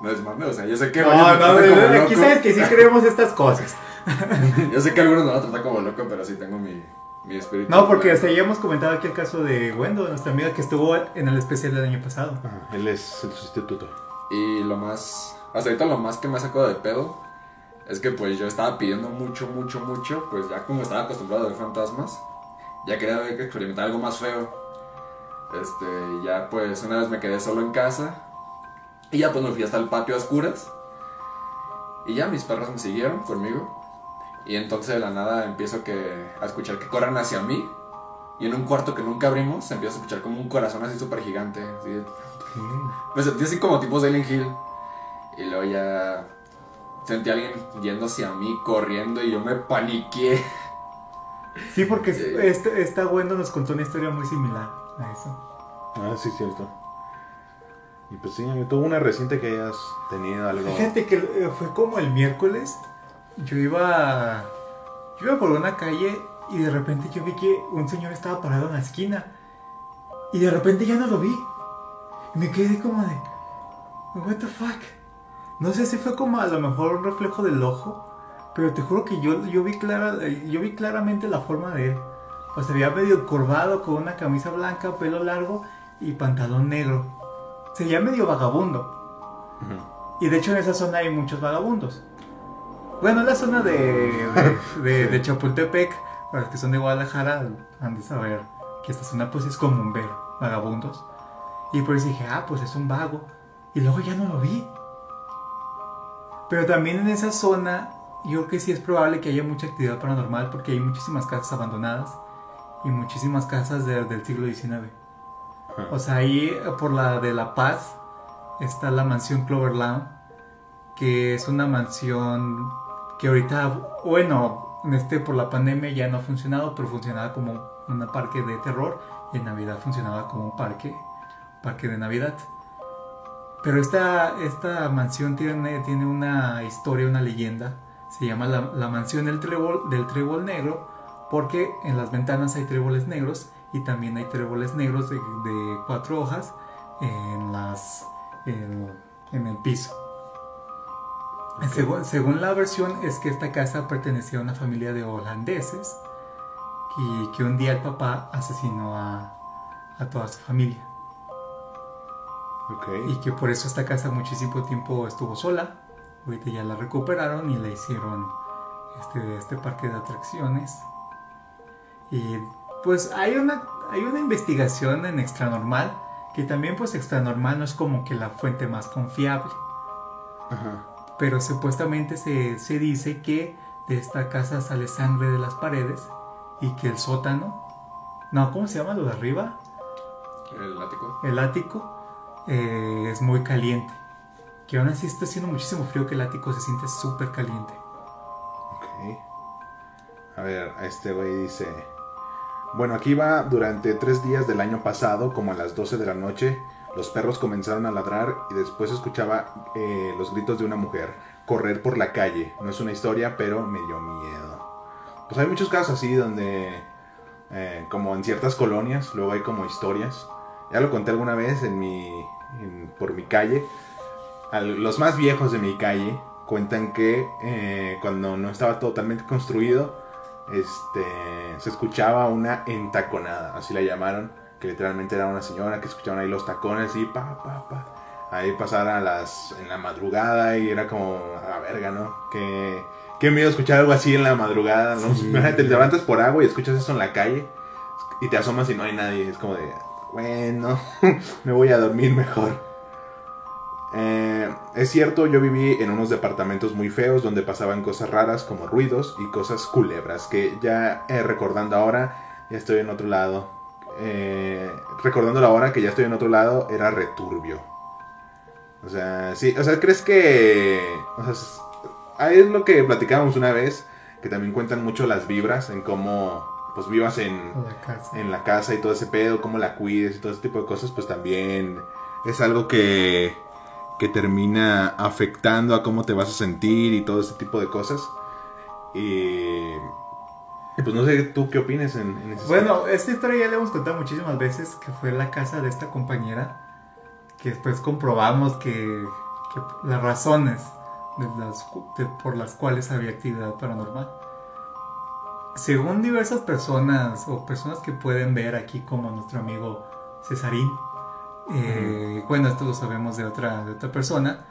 S3: No es mame, o sea, yo sé que
S2: No, no,
S3: como
S2: aquí sabes que sí creemos estas cosas.
S3: Yo sé que algunos me van a tratar como loco, pero sí tengo mi, mi espíritu.
S2: No, porque hasta ya hemos comentado aquí el caso de Wendo, nuestra amiga que estuvo en el especial del año pasado.
S1: Ajá, él es el sustituto.
S3: Y lo más. Hasta ahorita lo más que me ha sacado de pedo es que pues yo estaba pidiendo mucho, mucho, mucho. Pues ya como estaba acostumbrado a ver fantasmas, ya quería ver que experimentar algo más feo. Este, ya pues una vez me quedé solo en casa. Y ya pues me fui hasta el patio a oscuras. Y ya mis perros me siguieron conmigo. Y entonces de la nada empiezo que, a escuchar que corren hacia mí. Y en un cuarto que nunca abrimos, empiezo a escuchar como un corazón así súper gigante. Así me sentí así como tipo Silent Hill. Y luego ya sentí a alguien yendo hacia mí, corriendo, y yo me paniqué.
S2: Sí, porque este, esta Wendo nos contó una historia muy similar a eso.
S1: Ah, sí, cierto. Y pues sí, tuvo una reciente que hayas tenido algo.
S2: Fíjate que eh, fue como el miércoles. Yo iba. Yo iba por una calle y de repente yo vi que un señor estaba parado en la esquina. Y de repente ya no lo vi. Y me quedé como de. What the fuck? No sé si fue como a lo mejor un reflejo del ojo. Pero te juro que yo, yo, vi, clara, yo vi claramente la forma de él. O sea, había medio curvado con una camisa blanca, pelo largo y pantalón negro. Se veía medio vagabundo.
S1: Ujú.
S2: Y de hecho en esa zona hay muchos vagabundos. Bueno, la zona de, de, de- de Chapultepec, para los que son de Guadalajara, han de saber que esta zona pues es común ver vagabundos. Y por eso dije, ah, pues es un vago. Y luego ya no lo vi. Pero también en esa zona, yo creo que sí es probable que haya mucha actividad paranormal porque hay muchísimas casas abandonadas y muchísimas casas de- del siglo XIX.
S1: Ajá.
S2: O sea, ahí por la de La Paz está la mansión Cloverland, que es una mansión que ahorita, bueno, en este por la pandemia ya no ha funcionado, pero funcionaba como un parque de terror y en Navidad funcionaba como un parque, parque de Navidad. Pero esta, esta mansión tiene, tiene una historia, una leyenda. Se llama la, la mansión del trébol, del trébol negro porque en las ventanas hay tréboles negros y también hay tréboles negros de, cuatro hojas en, las, en el piso.
S1: Ok.
S2: Según, según la versión es que esta casa pertenecía a una familia de holandeses y que un día el papá asesinó a, a toda su familia
S1: Ok.
S2: y que por eso esta casa muchísimo tiempo estuvo sola. Ahorita ya la recuperaron y la hicieron este, este parque de atracciones. Y pues hay una, hay una investigación en Extranormal, que también pues Extranormal no es como que la fuente más confiable.
S1: Ajá.
S2: Pero supuestamente se, se dice que de esta casa sale sangre de las paredes y que el sótano, no, ¿cómo se llama lo de arriba?
S3: El ático.
S2: el ático eh, es muy caliente. Que aún así está haciendo muchísimo frío que el ático se siente súper caliente.
S1: Ok. A ver, este güey dice. Bueno, aquí va durante tres días del año pasado, como a las 12 de la noche. Los perros comenzaron a ladrar y después escuchaba eh, los gritos de una mujer correr por la calle. No es una historia, pero me dio miedo. Pues hay muchos casos así donde, eh, como en ciertas colonias, luego hay como historias. Ya lo conté alguna vez en mi, en- por mi calle. Al- los más viejos de mi calle cuentan que eh, cuando no estaba totalmente construido, este, se escuchaba una entaconada, así la llamaron, que literalmente era una señora que escuchaban ahí los tacones y pa, pa, pa. Ahí pasar a las, en la madrugada y era como, a la verga, ¿no? Que, qué miedo escuchar algo así en la madrugada, ¿no?
S2: Sí.
S1: Te levantas por agua y escuchas eso en la calle y te asomas y no hay nadie, es como de, bueno, me voy a dormir mejor. Eh, es cierto, yo viví en unos departamentos muy feos donde pasaban cosas raras como ruidos y cosas culebras, que ya eh, recordando ahora, ya estoy en otro lado. Eh, recordando ahora que ya estoy en otro lado, era returbio. O sea, sí, o sea, ¿crees que... O sea, es- ahí es lo que platicábamos una vez, que también cuentan mucho las vibras en cómo, pues vivas en,
S2: la casa.
S1: en la casa y todo ese pedo, cómo la cuides y todo ese tipo de cosas, pues también es algo que, que termina afectando a cómo te vas a sentir y todo ese tipo de cosas. Y, y pues no sé tú qué opines en, en
S2: Bueno, esta historia ya la hemos contado muchísimas veces, que fue la casa de esta compañera, que después comprobamos que, que las razones de las cu- de- por las cuales había actividad paranormal. Según diversas personas o personas que pueden ver aquí como nuestro amigo Cesarín, eh, bueno, esto lo sabemos de otra, de otra persona,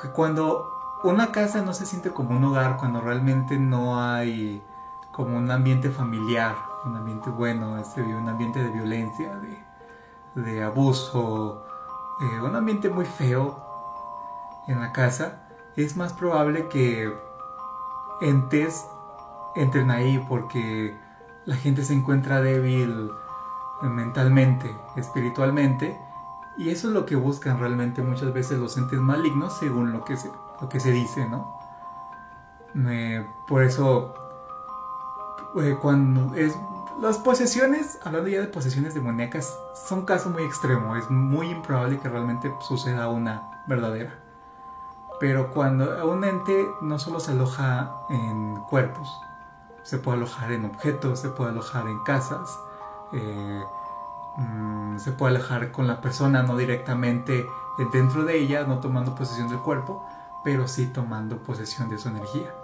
S2: que cuando una casa no se siente como un hogar, cuando realmente no hay como un ambiente familiar, un ambiente bueno, este, un ambiente de violencia, de, abuso, eh, un ambiente muy feo en la casa, es más probable que entes entren ahí porque la gente se encuentra débil mentalmente, espiritualmente, y eso es lo que buscan realmente muchas veces los entes malignos, según lo que se, lo que se dice, ¿no? Eh, por eso, eh, cuando es. Las posesiones, hablando ya de posesiones demoníacas, son un caso muy extremo. Es muy improbable que realmente suceda una verdadera. Pero cuando un ente no solo se aloja en cuerpos, se puede alojar en objetos, se puede alojar en casas, eh, mm, se puede alojar con la persona, no directamente dentro de ella, no tomando posesión del cuerpo, pero sí tomando posesión de su energía.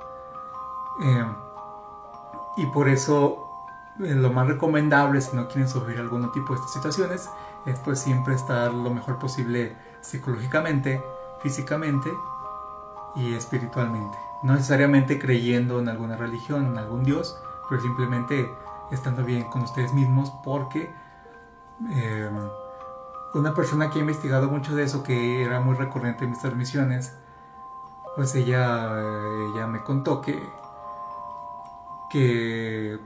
S2: Eh, y por eso eh, lo más recomendable si no quieren sufrir algún tipo de estas situaciones es pues siempre estar lo mejor posible psicológicamente, físicamente y espiritualmente. No necesariamente creyendo en alguna religión, en algún dios, pero simplemente estando bien con ustedes mismos porque eh, una persona que ha investigado mucho de eso, que era muy recurrente en mis transmisiones, pues ella, eh, ella me contó que, que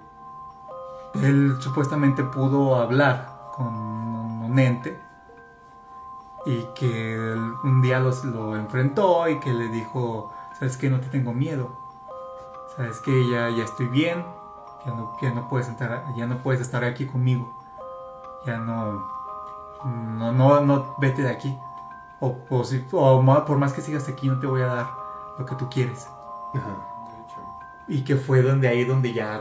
S2: él supuestamente pudo hablar con un ente y que un día los, lo enfrentó y que le dijo, sabes que no te tengo miedo, sabes que ya, ya estoy bien, ya no, ya no puedes estar, ya no puedes estar aquí conmigo, ya no, no, no, no vete de aquí, o, o por más que sigas aquí no te voy a dar lo que tú quieres.
S1: Ajá.
S2: Y que fue donde ahí donde ya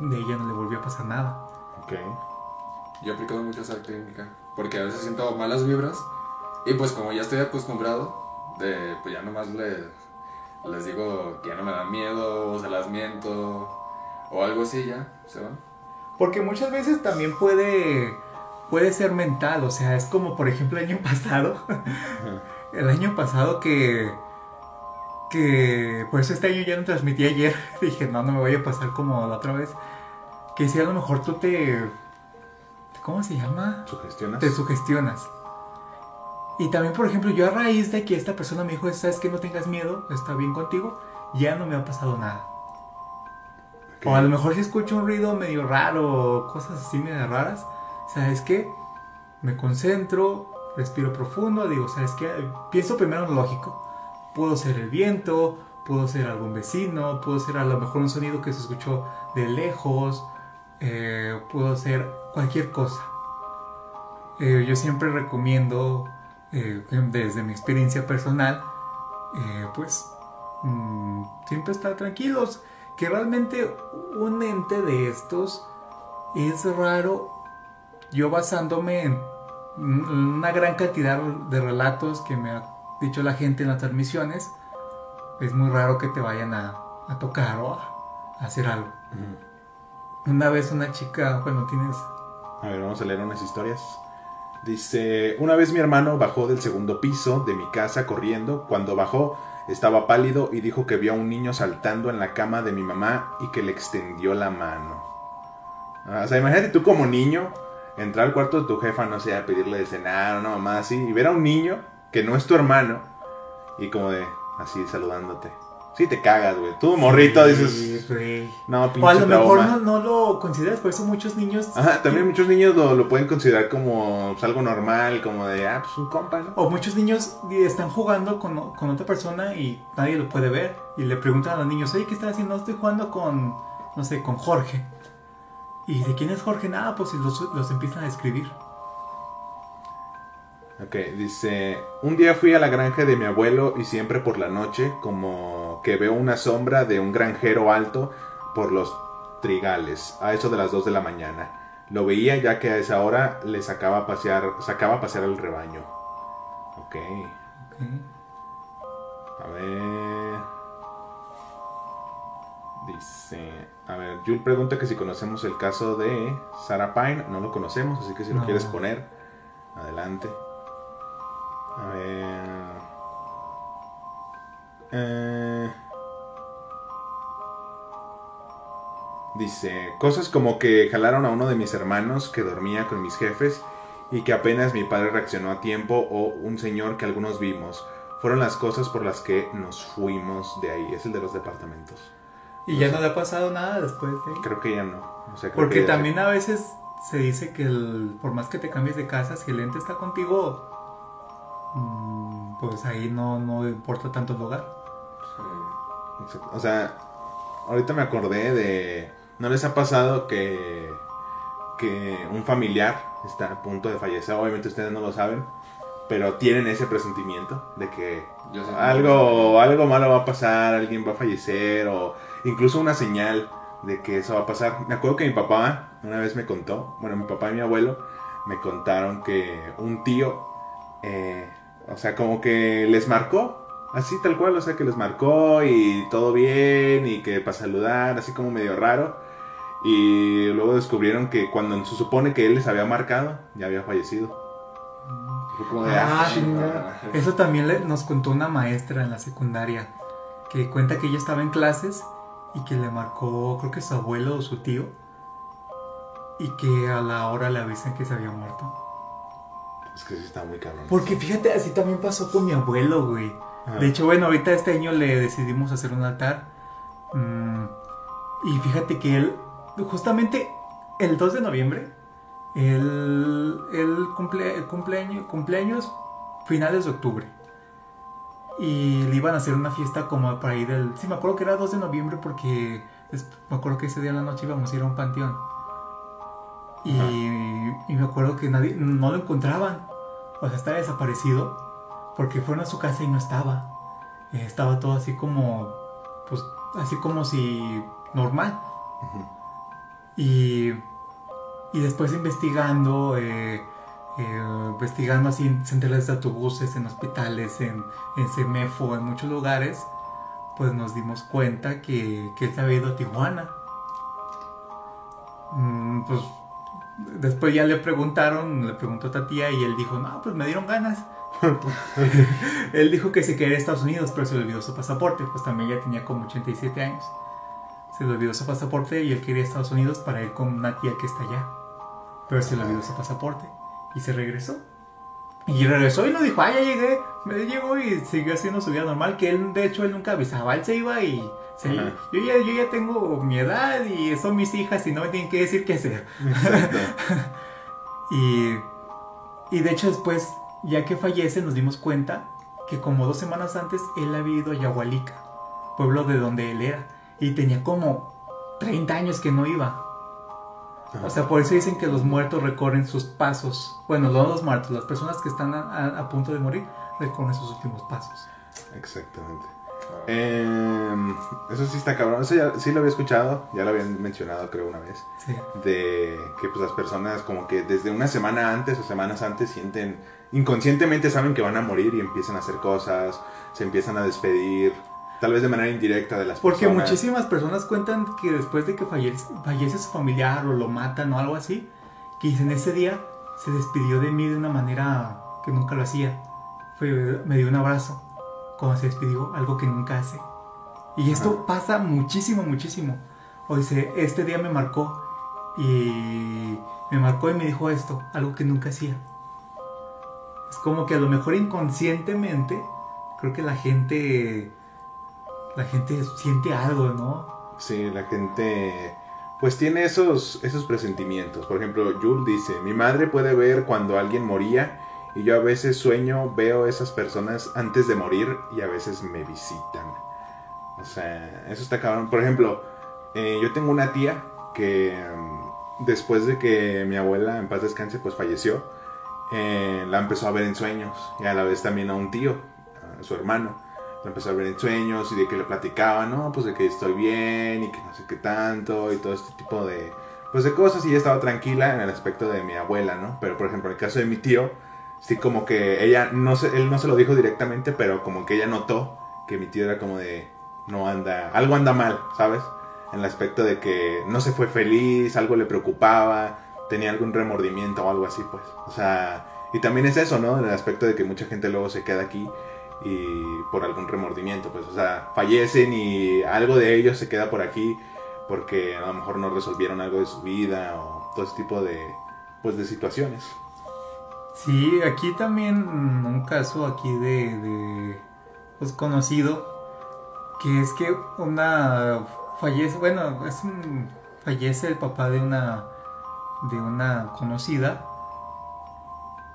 S2: de ella no le volvió a pasar nada.
S1: Ok.
S3: Yo he aplicado mucho esa técnica. Porque a veces siento malas vibras. Y pues como ya estoy acostumbrado, de, pues ya nomás le- les digo que ya no me da miedo, o se las miento, o algo así ya, se van.
S2: Porque muchas veces también puede, puede ser mental, o sea, es como por ejemplo el año pasado, el año pasado que, que por eso este año ya no transmití ayer, dije, no, no me vaya a pasar como la otra vez, que si a lo mejor tú te, ¿cómo se llama?
S1: ¿Sugestionas?
S2: Te sugestionas. Y también, por ejemplo, yo a raíz de que esta persona me dijo, sabes que no tengas miedo, está bien contigo, ya no me ha pasado nada. O a lo mejor si escucho un ruido medio raro cosas así medio raras, ¿sabes qué? Me concentro, respiro profundo, digo, ¿sabes qué? Pienso primero en lo lógico. Pudo ser el viento, pudo ser algún vecino, pudo ser a lo mejor un sonido que se escuchó de lejos, eh, pudo ser cualquier cosa. Eh, yo siempre recomiendo, eh, desde mi experiencia personal, eh, pues mm, siempre estar tranquilos. Que realmente un ente de estos es raro. Yo basándome en una gran cantidad de relatos que me ha dicho la gente en las transmisiones, es muy raro que te vayan a, a tocar o a, a hacer algo. Una vez una chica, bueno, tienes...
S1: A ver, vamos a leer unas historias. Dice, una vez mi hermano bajó del segundo piso de mi casa corriendo. Cuando bajó estaba pálido y dijo que vio a un niño saltando en la cama de mi mamá y que le extendió la mano. Ah, O sea, imagínate tú como niño entrar al cuarto de tu jefa, no sé, a pedirle de cenar una mamá así y ver a un niño que no es tu hermano y como de así saludándote. Sí, te cagas, güey. Tú, morrito, dices.
S2: Sí, güey.
S1: No, pinche
S2: O a lo mejor
S1: trauma".
S2: no, no lo consideras, por eso muchos niños.
S1: Ajá, también muchos niños lo, lo pueden considerar como pues, algo normal, como de, ah, pues un compa, ¿no?
S2: O muchos niños están jugando con, con otra persona y nadie lo puede ver. Y le preguntan a los niños, oye, ¿qué estás haciendo? Estoy jugando con, no sé, con Jorge. ¿Y de quién es Jorge? Nada, pues los, los empiezan a escribir.
S1: Ok, dice, un día fui a la granja de mi abuelo y siempre por la noche, como que veo una sombra de un granjero alto por los trigales, a eso de las 2 de la mañana. Lo veía ya que a esa hora le sacaba a pasear, sacaba a pasear al rebaño. Ok,
S2: Ok.
S1: a ver... Dice, a ver, Jules pregunta que si conocemos el caso de Sarah Pine. No lo conocemos, así que si lo quieres poner, adelante. A ver. Eh, dice, cosas como que jalaron a uno de mis hermanos que dormía con mis jefes y que apenas mi padre reaccionó a tiempo o un señor que algunos vimos. Fueron las cosas por las que nos fuimos de ahí. Es el de los departamentos.
S2: Y ya no le ha pasado nada después de.
S1: Creo que ya no. O sea, creo
S2: Porque
S1: que ya-
S2: también a veces se dice que el- por más que te cambies de casa, si el ente está contigo, pues ahí no, no importa tanto el lugar.
S3: Sí.
S1: Exacto. O sea, ahorita me acordé de... ¿No les ha pasado que, que un familiar está a punto de fallecer? Obviamente ustedes no lo saben, pero tienen ese presentimiento de que algo, algo malo va a pasar, alguien va a fallecer o incluso una señal de que eso va a pasar. Me acuerdo que mi papá una vez me contó, bueno, mi papá y mi abuelo me contaron que un tío, eh, o sea, como que les marcó, así tal cual, o sea, que les marcó y todo bien y que para saludar, así como medio raro. Y luego descubrieron que cuando se supone que él les había marcado, ya había fallecido. Fue como de,
S2: Ah,
S1: ah.
S2: Eso también le- nos contó una maestra en la secundaria, que cuenta que ella estaba en clases y que le marcó, creo que su abuelo o su tío, y que a la hora le avisan que se había muerto.
S1: Es que sí está muy cabrón.
S2: Porque fíjate, así también pasó con mi abuelo, güey.
S1: Ajá.
S2: De hecho, bueno, ahorita este año le decidimos hacer un altar. mm, y fíjate que él, justamente el 2 de noviembre, él, él cumple, el cumpleaños, cumpleaños finales de octubre. Y le iban a hacer una fiesta como para ir del... Sí, me acuerdo que era 2 de noviembre porque es- me acuerdo que ese día en la noche íbamos a ir a un panteón. Y, y me acuerdo que nadie, no lo encontraban. O sea, estaba desaparecido. Porque fueron a su casa y no estaba. Eh, estaba todo así como, pues, así como si normal. Y, y después investigando, eh, eh, investigando así en centrales de autobuses, en hospitales, en, en CEMEFO, en muchos lugares, pues nos dimos cuenta que, que él se había ido a Tijuana. Mm, pues después ya le preguntaron, le preguntó a tía y él dijo, no, pues me dieron ganas. él dijo que se quería ir a Estados Unidos, pero se le olvidó su pasaporte, pues también ya tenía como 87 años. Se le olvidó su pasaporte y él quería ir a Estados Unidos para ir con una tía que está allá. Pero se le olvidó su pasaporte y se regresó. Y regresó y lo dijo, ah, ya llegué. Me llegó y siguió haciendo su vida normal, que él, de hecho, él nunca avisaba. Él se iba y... se-
S1: Ajá.
S2: yo, ya, yo ya tengo mi edad y son mis hijas y no me tienen que decir qué hacer. Y, y de hecho después, ya que fallece, nos dimos cuenta que como dos semanas antes él había ido a Yahualica, pueblo de donde él era, y tenía como 30 años que no iba. O sea, por eso dicen que los muertos recorren sus pasos. Bueno, no los muertos, las personas que están a, a- a punto de morir recorren sus últimos pasos.
S1: Exactamente. Em, eso sí está cabrón. Eso ya sí lo había escuchado. Ya lo habían mencionado, creo, una vez.
S2: Sí.
S1: De que pues las personas como que desde una semana antes o semanas antes sienten... Inconscientemente saben que van a morir y empiezan a hacer cosas. Se empiezan a despedir. Tal vez de manera indirecta de las
S2: Porque
S1: personas.
S2: muchísimas personas cuentan que después de que fallece, fallece su familiar o lo matan o algo así, que dicen ese día se despidió de mí de una manera que nunca lo hacía. Fue, me dio un abrazo cuando se despidió, algo que nunca hace. Y esto pasa muchísimo, muchísimo. O dice, este día me marcó y me marcó y me dijo esto, algo que nunca hacía. es como que a lo mejor inconscientemente, creo que la gente, la gente siente algo, ¿no?
S1: Sí, la gente pues tiene esos, esos presentimientos. Por ejemplo, Jules dice, mi madre puede ver cuando alguien moría y yo a veces sueño, veo esas personas antes de morir y a veces me visitan. O sea, eso está cabrón. Por ejemplo, eh, yo tengo una tía que mm, después de que mi abuela en paz descanse pues falleció, eh, la empezó a ver en sueños y a la vez también a un tío, a su hermano. La a ver en sueños y de que le platicaba, no, pues de que estoy bien y que no sé qué tanto y todo este tipo de, pues de cosas y ella estaba tranquila en el aspecto de mi abuela, ¿no? Pero por ejemplo, en el caso de mi tío, sí como que ella, no se, él no se lo dijo directamente, pero como que ella notó que mi tío era como de, no anda, algo anda mal, ¿sabes? En el aspecto de que no se fue feliz, algo le preocupaba, tenía algún remordimiento o algo así, pues. O sea, y también es eso, ¿no? En el aspecto de que mucha gente luego se queda aquí y por algún remordimiento, pues, o sea, fallecen y algo de ellos se queda por aquí porque a lo mejor no resolvieron algo de su vida o todo ese tipo de, pues, de situaciones.
S2: Sí, aquí también un caso aquí de, de pues conocido que es que una fallece, bueno, es un fallece el papá de una de una conocida,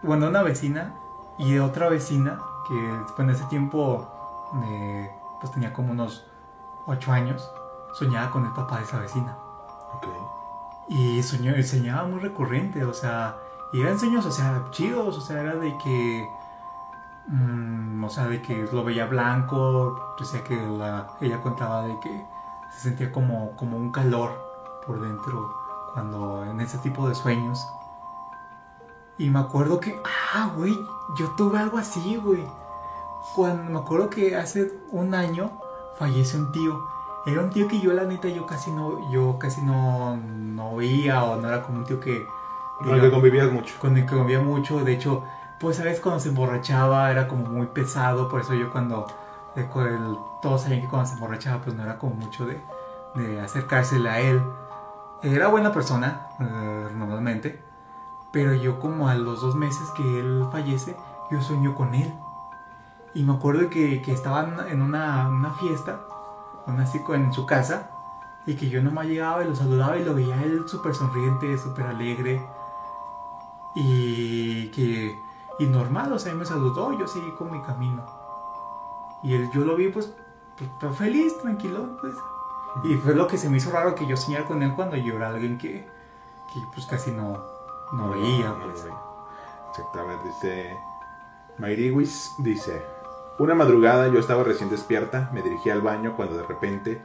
S2: bueno, una vecina y de otra vecina que pues, en ese tiempo eh, pues tenía como unos 8 años, soñaba con el papá de esa vecina. Y soñó, soñaba muy recurrente, o sea, y eran sueños, o sea, chidos, o sea, era de que, mm, o sea, de que lo veía blanco, decía que la, ella contaba de que se sentía como, como un calor por dentro cuando en ese tipo de sueños. Y me acuerdo que, ah, güey, yo tuve algo así, güey. Cuando me acuerdo que hace un año falleció un tío. Era un tío que yo la neta yo casi no yo casi no no veía o no era como un tío que
S1: Con el que convivías mucho.
S2: con el que convivía mucho, de hecho, pues sabes cuando se emborrachaba era como muy pesado, por eso yo cuando de todos sabían que cuando se emborrachaba pues no era como mucho de, de acercársele a él. Era buena persona, eh, normalmente, pero yo como a los dos meses que él fallece, yo sueño con él. Y me acuerdo que, que estaban en una, una fiesta, una en su casa, y que yo nomás llegaba y lo saludaba y lo veía él súper sonriente, súper alegre. Y que. Y normal, o sea, él me saludó, yo seguí con mi camino. Y él, yo lo vi, pues, pues, pues, feliz, tranquilo, pues. Y fue lo que se me hizo raro que yo soñara con él cuando yo era alguien que, que pues casi no, no veía,
S1: No, no
S2: pues.
S1: Exactamente, dice. Mairiwis dice: Una madrugada yo estaba recién despierta, me dirigí al baño cuando de repente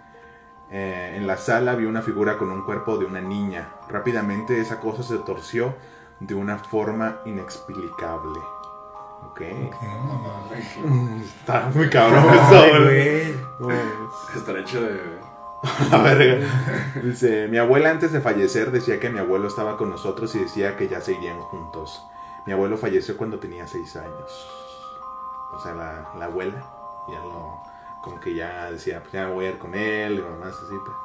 S1: eh, en la sala vi una figura con un cuerpo de una niña. Rápidamente esa cosa se torció de una forma inexplicable. Ok.
S2: Ok.
S3: No mames.
S1: Mm, Está muy cabrón
S2: Ay,
S1: eso,
S2: güey.
S1: No.
S3: Estará hecho de.
S1: La verga. Dice, mi abuela antes de fallecer decía que mi abuelo estaba con nosotros y decía que ya se irían juntos. Mi abuelo falleció cuando tenía seis años. O sea, la, la abuela ya lo, como que ya decía, pues ya voy a ir con él y mamás así. pues.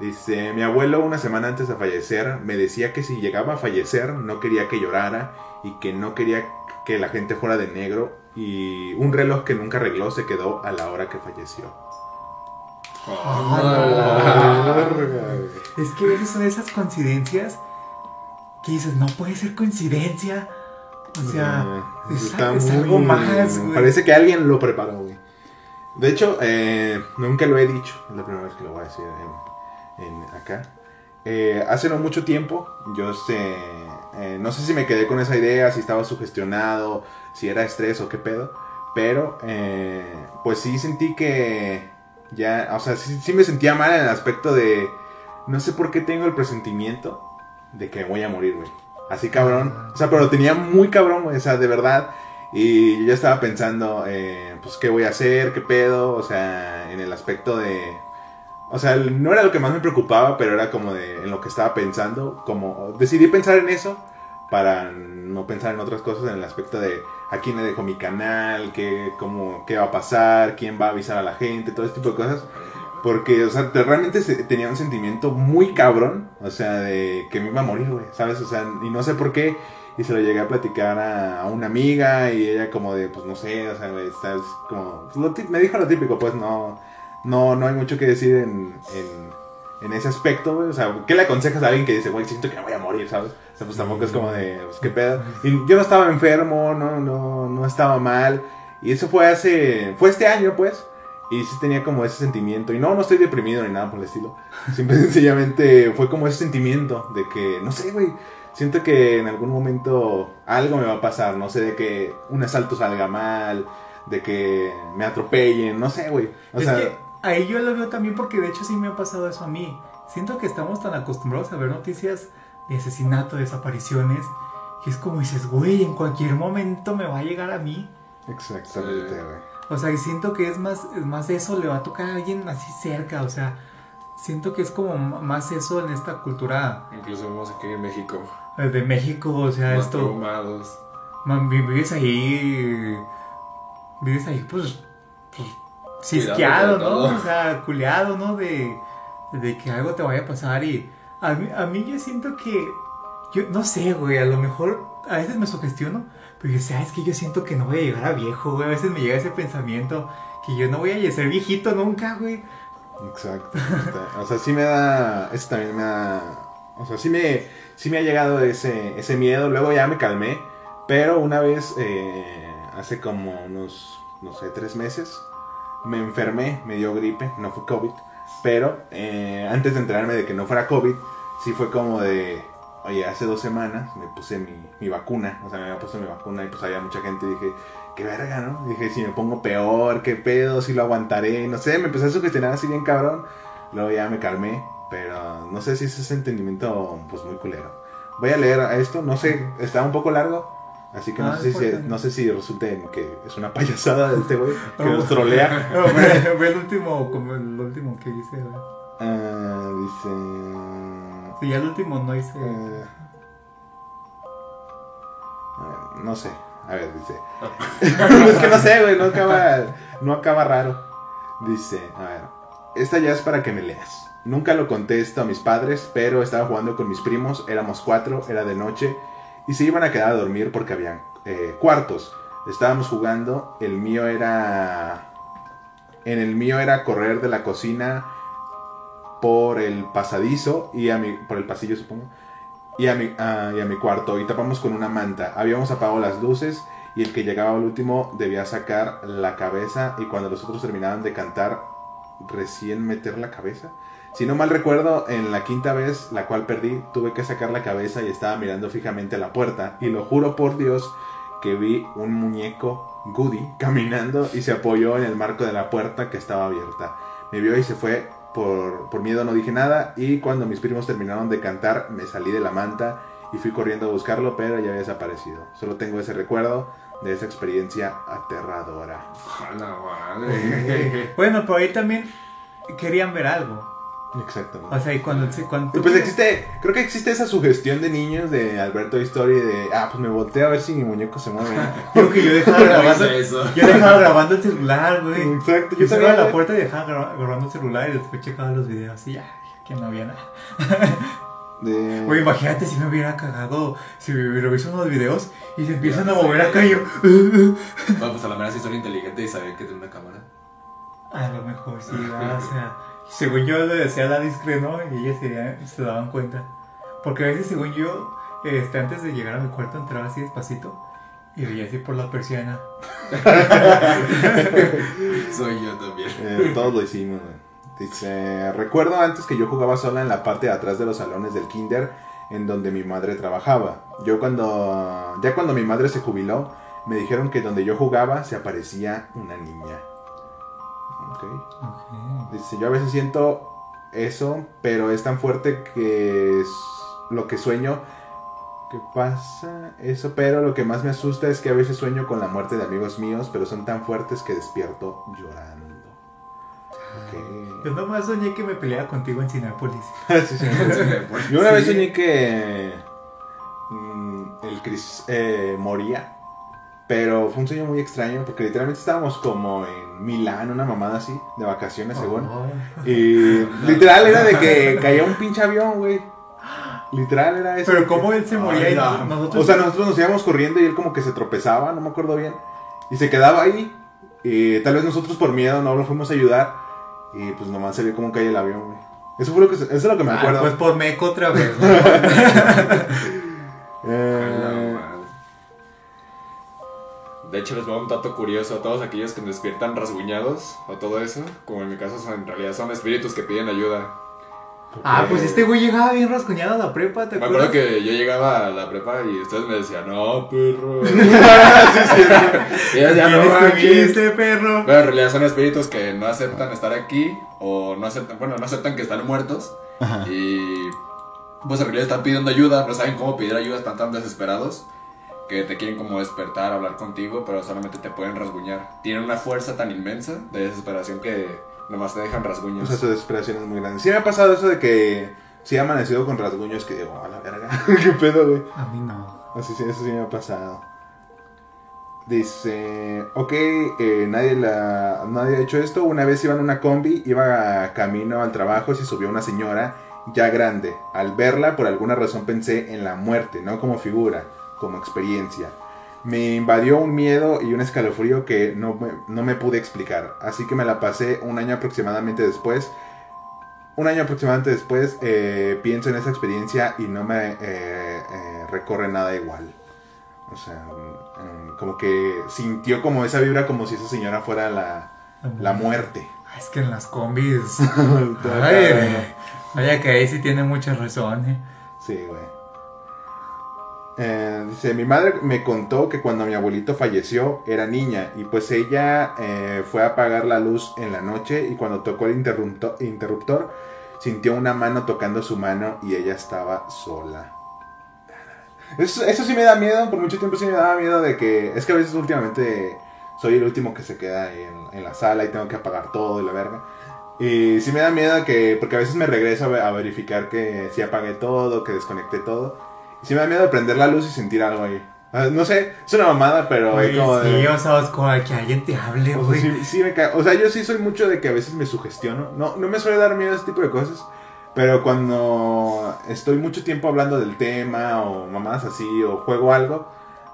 S1: Dice, mi abuelo una semana antes de fallecer me decía que si llegaba a fallecer no quería que llorara y que no quería que la gente fuera de negro y un reloj que nunca arregló se quedó a la hora que falleció.
S2: Ah, Es que esas son esas coincidencias que dices, no puede ser coincidencia. O sea, es,
S1: está
S2: es
S1: muy-
S2: algo más, güey.
S1: Parece que alguien lo preparó, güey. De hecho, eh, nunca lo he dicho. Es la primera vez que lo voy a decir en, en acá. Eh, hace no mucho tiempo, yo sé, eh, no sé si me quedé con esa idea, si estaba sugestionado, si era estrés o qué pedo. Pero, pues sí sentí que ya, o sea, sí, sí me sentía mal en el aspecto de, no sé por qué tengo el presentimiento de que voy a morir, güey. Así cabrón. O sea, pero tenía muy cabrón, güey. O sea, de verdad. Y yo ya estaba pensando, eh, pues, ¿qué voy a hacer? ¿Qué pedo? O sea, en el aspecto de... O sea, no era lo que más me preocupaba, pero era como de en lo que estaba pensando. Como decidí pensar en eso para no pensar en otras cosas, en el aspecto de a quién le dejo mi canal, qué, cómo, qué va a pasar, quién va a avisar a la gente, todo ese tipo de cosas. Porque, o sea, realmente tenía un sentimiento muy cabrón, o sea, de que me iba a morir, güey, ¿sabes? O sea, y no sé por qué, y se lo llegué a platicar a, una amiga, y ella como de, pues no sé, o sea, güey, estás como, lo me dijo lo típico, pues no, no, no hay mucho que decir en, en ese aspecto, güey, o sea, ¿qué le aconsejas a alguien que dice, güey, siento que voy a morir, ¿sabes? O sea, pues tampoco es como de, pues qué pedo. Y yo no estaba enfermo, no, no, no estaba mal, y eso fue hace, fue este año, pues. Y sí tenía como ese sentimiento. Y no, no estoy deprimido ni nada por el estilo. Simple y sencillamente fue como ese sentimiento de que, no sé, güey. Siento que en algún momento algo me va a pasar. No sé, de que un asalto salga mal. De que me atropellen. No sé, güey. O
S2: es
S1: sea,
S2: que ahí yo lo veo también porque de hecho sí me ha pasado eso a mí. Siento que estamos tan acostumbrados a ver noticias de asesinato, desapariciones, que es como dices, güey, en cualquier momento me va a llegar a mí.
S1: exactamente,
S3: Sí.
S1: güey.
S2: O sea, y siento que es más, es más eso, le va a tocar a alguien así cerca, o sea, siento que es como más eso en esta cultura
S3: Incluso vemos aquí en México.
S2: eh, de México, o sea,
S3: más
S2: esto,
S3: traumados.
S2: man, vi- vives ahí, vives ahí, pues, pues cisqueado, ¿no?
S3: todo.
S2: O sea, culeado, ¿no? De, de que algo te vaya a pasar y a mí, a mí yo siento que, yo no sé, güey, a lo mejor a veces me sugestiono, pero yo, sabes que yo siento que no voy a llegar a viejo, güey, a veces me llega ese pensamiento que yo no voy a ser viejito nunca, güey.
S1: Exacto. o sea, sí me da. Eso también me da. O sea, sí me, sí me ha llegado ese, ese miedo. Luego ya me calmé. Pero una vez, eh, hace como unos, no sé, tres meses, me enfermé, me dio gripe. No fue COVID. Pero eh, antes de enterarme de que no fuera COVID, sí fue como de. Oye, hace dos semanas me puse mi, mi vacuna. O sea, me había puesto mi vacuna y pues había mucha gente. Y dije, qué verga, ¿no? Dije, si me pongo peor, qué pedo, si lo aguantaré. No sé, me empecé a sugestionar así bien cabrón. Luego ya me calmé. Pero no sé si es ese entendimiento, pues muy culero. Voy a leer esto, no sé, está un poco largo. Así que no,
S2: Ah,
S1: sé, si,
S2: importante.
S1: no sé si resulte en que es una payasada de este güey que nos trolea.
S2: No, ve, ve el último, como el último que hice, güey.
S1: Ah, dice.
S2: Sí, ya el último no hice.
S1: eh, ver, no sé. A ver, dice. es que no sé, güey, no acaba, no acaba raro. Dice, a ver, esta ya es para que me leas. Nunca lo contesto a mis padres, pero estaba jugando con mis primos, éramos cuatro, era de noche, y se iban a quedar a dormir porque habían eh, cuartos. Estábamos jugando, el mío era... En el mío era correr de la cocina por el pasadizo y a mi, por el pasillo supongo y a, mi, a- y a mi cuarto y tapamos con una manta. Habíamos apagado las luces y el que llegaba al último debía sacar la cabeza y cuando los otros terminaban de cantar recién meter la cabeza. Si no mal recuerdo, en la quinta vez, la cual perdí, tuve que sacar la cabeza y estaba mirando fijamente a la puerta. Y lo juro por Dios que vi un muñeco Goody caminando y se apoyó en el marco de la puerta que estaba abierta. Me vio y se fue. Por, por miedo no dije nada y cuando mis primos terminaron de cantar me salí de la manta y fui corriendo a buscarlo pero ya había desaparecido. Solo tengo ese recuerdo de esa experiencia aterradora.
S2: Bueno, pero ahí también querían ver algo.
S1: Exactamente.
S2: O sea, y cuando, se- cuando
S1: pues existe, creo que existe esa sugestión de niños de Alberto Story de, ah, pues me volteo a ver si mi muñeco se mueve.
S2: Creo que yo dejaba
S3: No
S2: grabando,
S3: eso.
S2: yo dejaba grabando el celular, güey.
S1: Exacto,
S2: Yo cerraba la puerta y dejaba gra- grabando el celular y después checaba los videos y ya, que no había nada.
S1: De...
S2: Güey, imagínate si me hubiera cagado, si me hubiera visto unos videos y se empiezan a mover acá y yo...
S3: Bueno, pues a la mera sí son inteligentes y saben que tiene una cámara.
S2: A lo mejor sí, ¿verdad? o sea, según yo le decía la discre, ¿no? Y ellas se, se daban cuenta. Porque a veces, según yo, este, antes de llegar a mi cuarto, entraba así despacito y veía así por la persiana.
S3: Soy yo también.
S1: Eh, todos lo hicimos, güey. Dice, recuerdo antes que yo jugaba sola en la parte de atrás de los salones del kinder en donde mi madre trabajaba. Yo cuando, ya cuando mi madre se jubiló, me dijeron que donde yo jugaba se aparecía una niña. Ok. Dice, yo a veces siento eso, pero es tan fuerte que es lo que sueño. ¿Qué pasa? Eso, pero lo que más me asusta es que a veces sueño con la muerte de amigos míos, pero son tan fuertes que despierto llorando. Ok.
S2: Yo nomás soñé que me peleaba contigo en Cinepolis.
S1: Sí, sí. Yo una vez soñé que mm, el Chris eh, moría, Pero fue un sueño muy extraño porque literalmente estábamos como en Milán, una mamada así, de vacaciones según.
S2: Oh.
S1: Y literal era de que caía un pinche avión, güey. Literal era eso.
S2: Pero cómo él se moría
S3: Ay,
S2: y
S3: no.
S2: nosotros...
S1: O sea, nosotros nos íbamos corriendo y él como que se tropezaba, no me acuerdo bien. Y se quedaba ahí. Y tal vez nosotros por miedo no lo fuimos a ayudar. Y pues nomás se vio cómo cae el avión, güey. Eso fue lo que, se- eso es lo que me
S2: Ah,
S1: acuerdo.
S2: pues por meco otra vez. ¿no?
S1: Eh,
S3: De hecho, les voy a un dato curioso a todos aquellos que despiertan rasguñados o todo eso. Como en mi caso, son, en realidad son espíritus que piden ayuda.
S2: ah, pues este güey llegaba bien rascuñado a la prepa, ¿te
S3: Me acuerdo que yo llegaba a la prepa y ustedes me decían, no, perro. y yo decía, no,
S2: ¿Quién
S3: manches".
S2: estuviste, perro?
S3: Pero en realidad son espíritus que no aceptan estar aquí o no aceptan, bueno, no aceptan que están muertos. Y pues en realidad están pidiendo ayuda, no saben cómo pedir ayuda, están tan desesperados que te quieren como despertar, hablar contigo, pero solamente te pueden rasguñar. Tienen una fuerza tan inmensa de desesperación que nomás te dejan rasguños.
S1: o sea, su desesperación es muy grande. Sí me ha pasado eso de que sí he amanecido con rasguños que digo, a la verga, qué pedo, güey.
S2: A mí no.
S1: Así sí, eso sí me ha pasado. Dice, ok, eh, nadie, la, nadie ha hecho esto. Una vez iba en una combi, iba camino al trabajo y se subió una señora ya grande. Al verla, por alguna razón pensé en la muerte, no como figura, como experiencia. Me invadió un miedo y un escalofrío que no me, no me pude explicar. Así que me la pasé un año aproximadamente después. Un año aproximadamente después eh, pienso en esa experiencia y no me eh, eh, recorre nada igual. O sea, mm, como que sintió como esa vibra como si esa señora fuera la, la muerte.
S2: Ah, Es que en las combis. Vaya que ahí sí tiene mucha razón, eh.
S1: Sí, güey. Eh, dice, mi madre me contó que cuando mi abuelito falleció era niña y pues ella eh, fue a apagar la luz en la noche y cuando tocó el interrupto- interruptor sintió una mano tocando su mano y ella estaba sola. Eso, eso sí me da miedo, por mucho tiempo sí me daba miedo de que... Es que a veces últimamente soy el último que se queda en, la sala y tengo que apagar todo y la verga. Y sí me da miedo que... Porque a veces me regreso a verificar que sí apagué todo, que desconecté todo. Sí me da miedo prender la luz y sentir algo ahí. Ah, No sé, es una mamada, pero
S2: Güey,
S1: es como de-
S2: sí, o sea, como que alguien te hable,
S1: o sea,
S2: güey.
S1: sí, sí me ca- o sea, yo sí soy mucho de que a veces me sugestiono. No, no me suele dar miedo ese tipo de cosas. Pero cuando estoy mucho tiempo hablando del tema o mamás así o juego algo,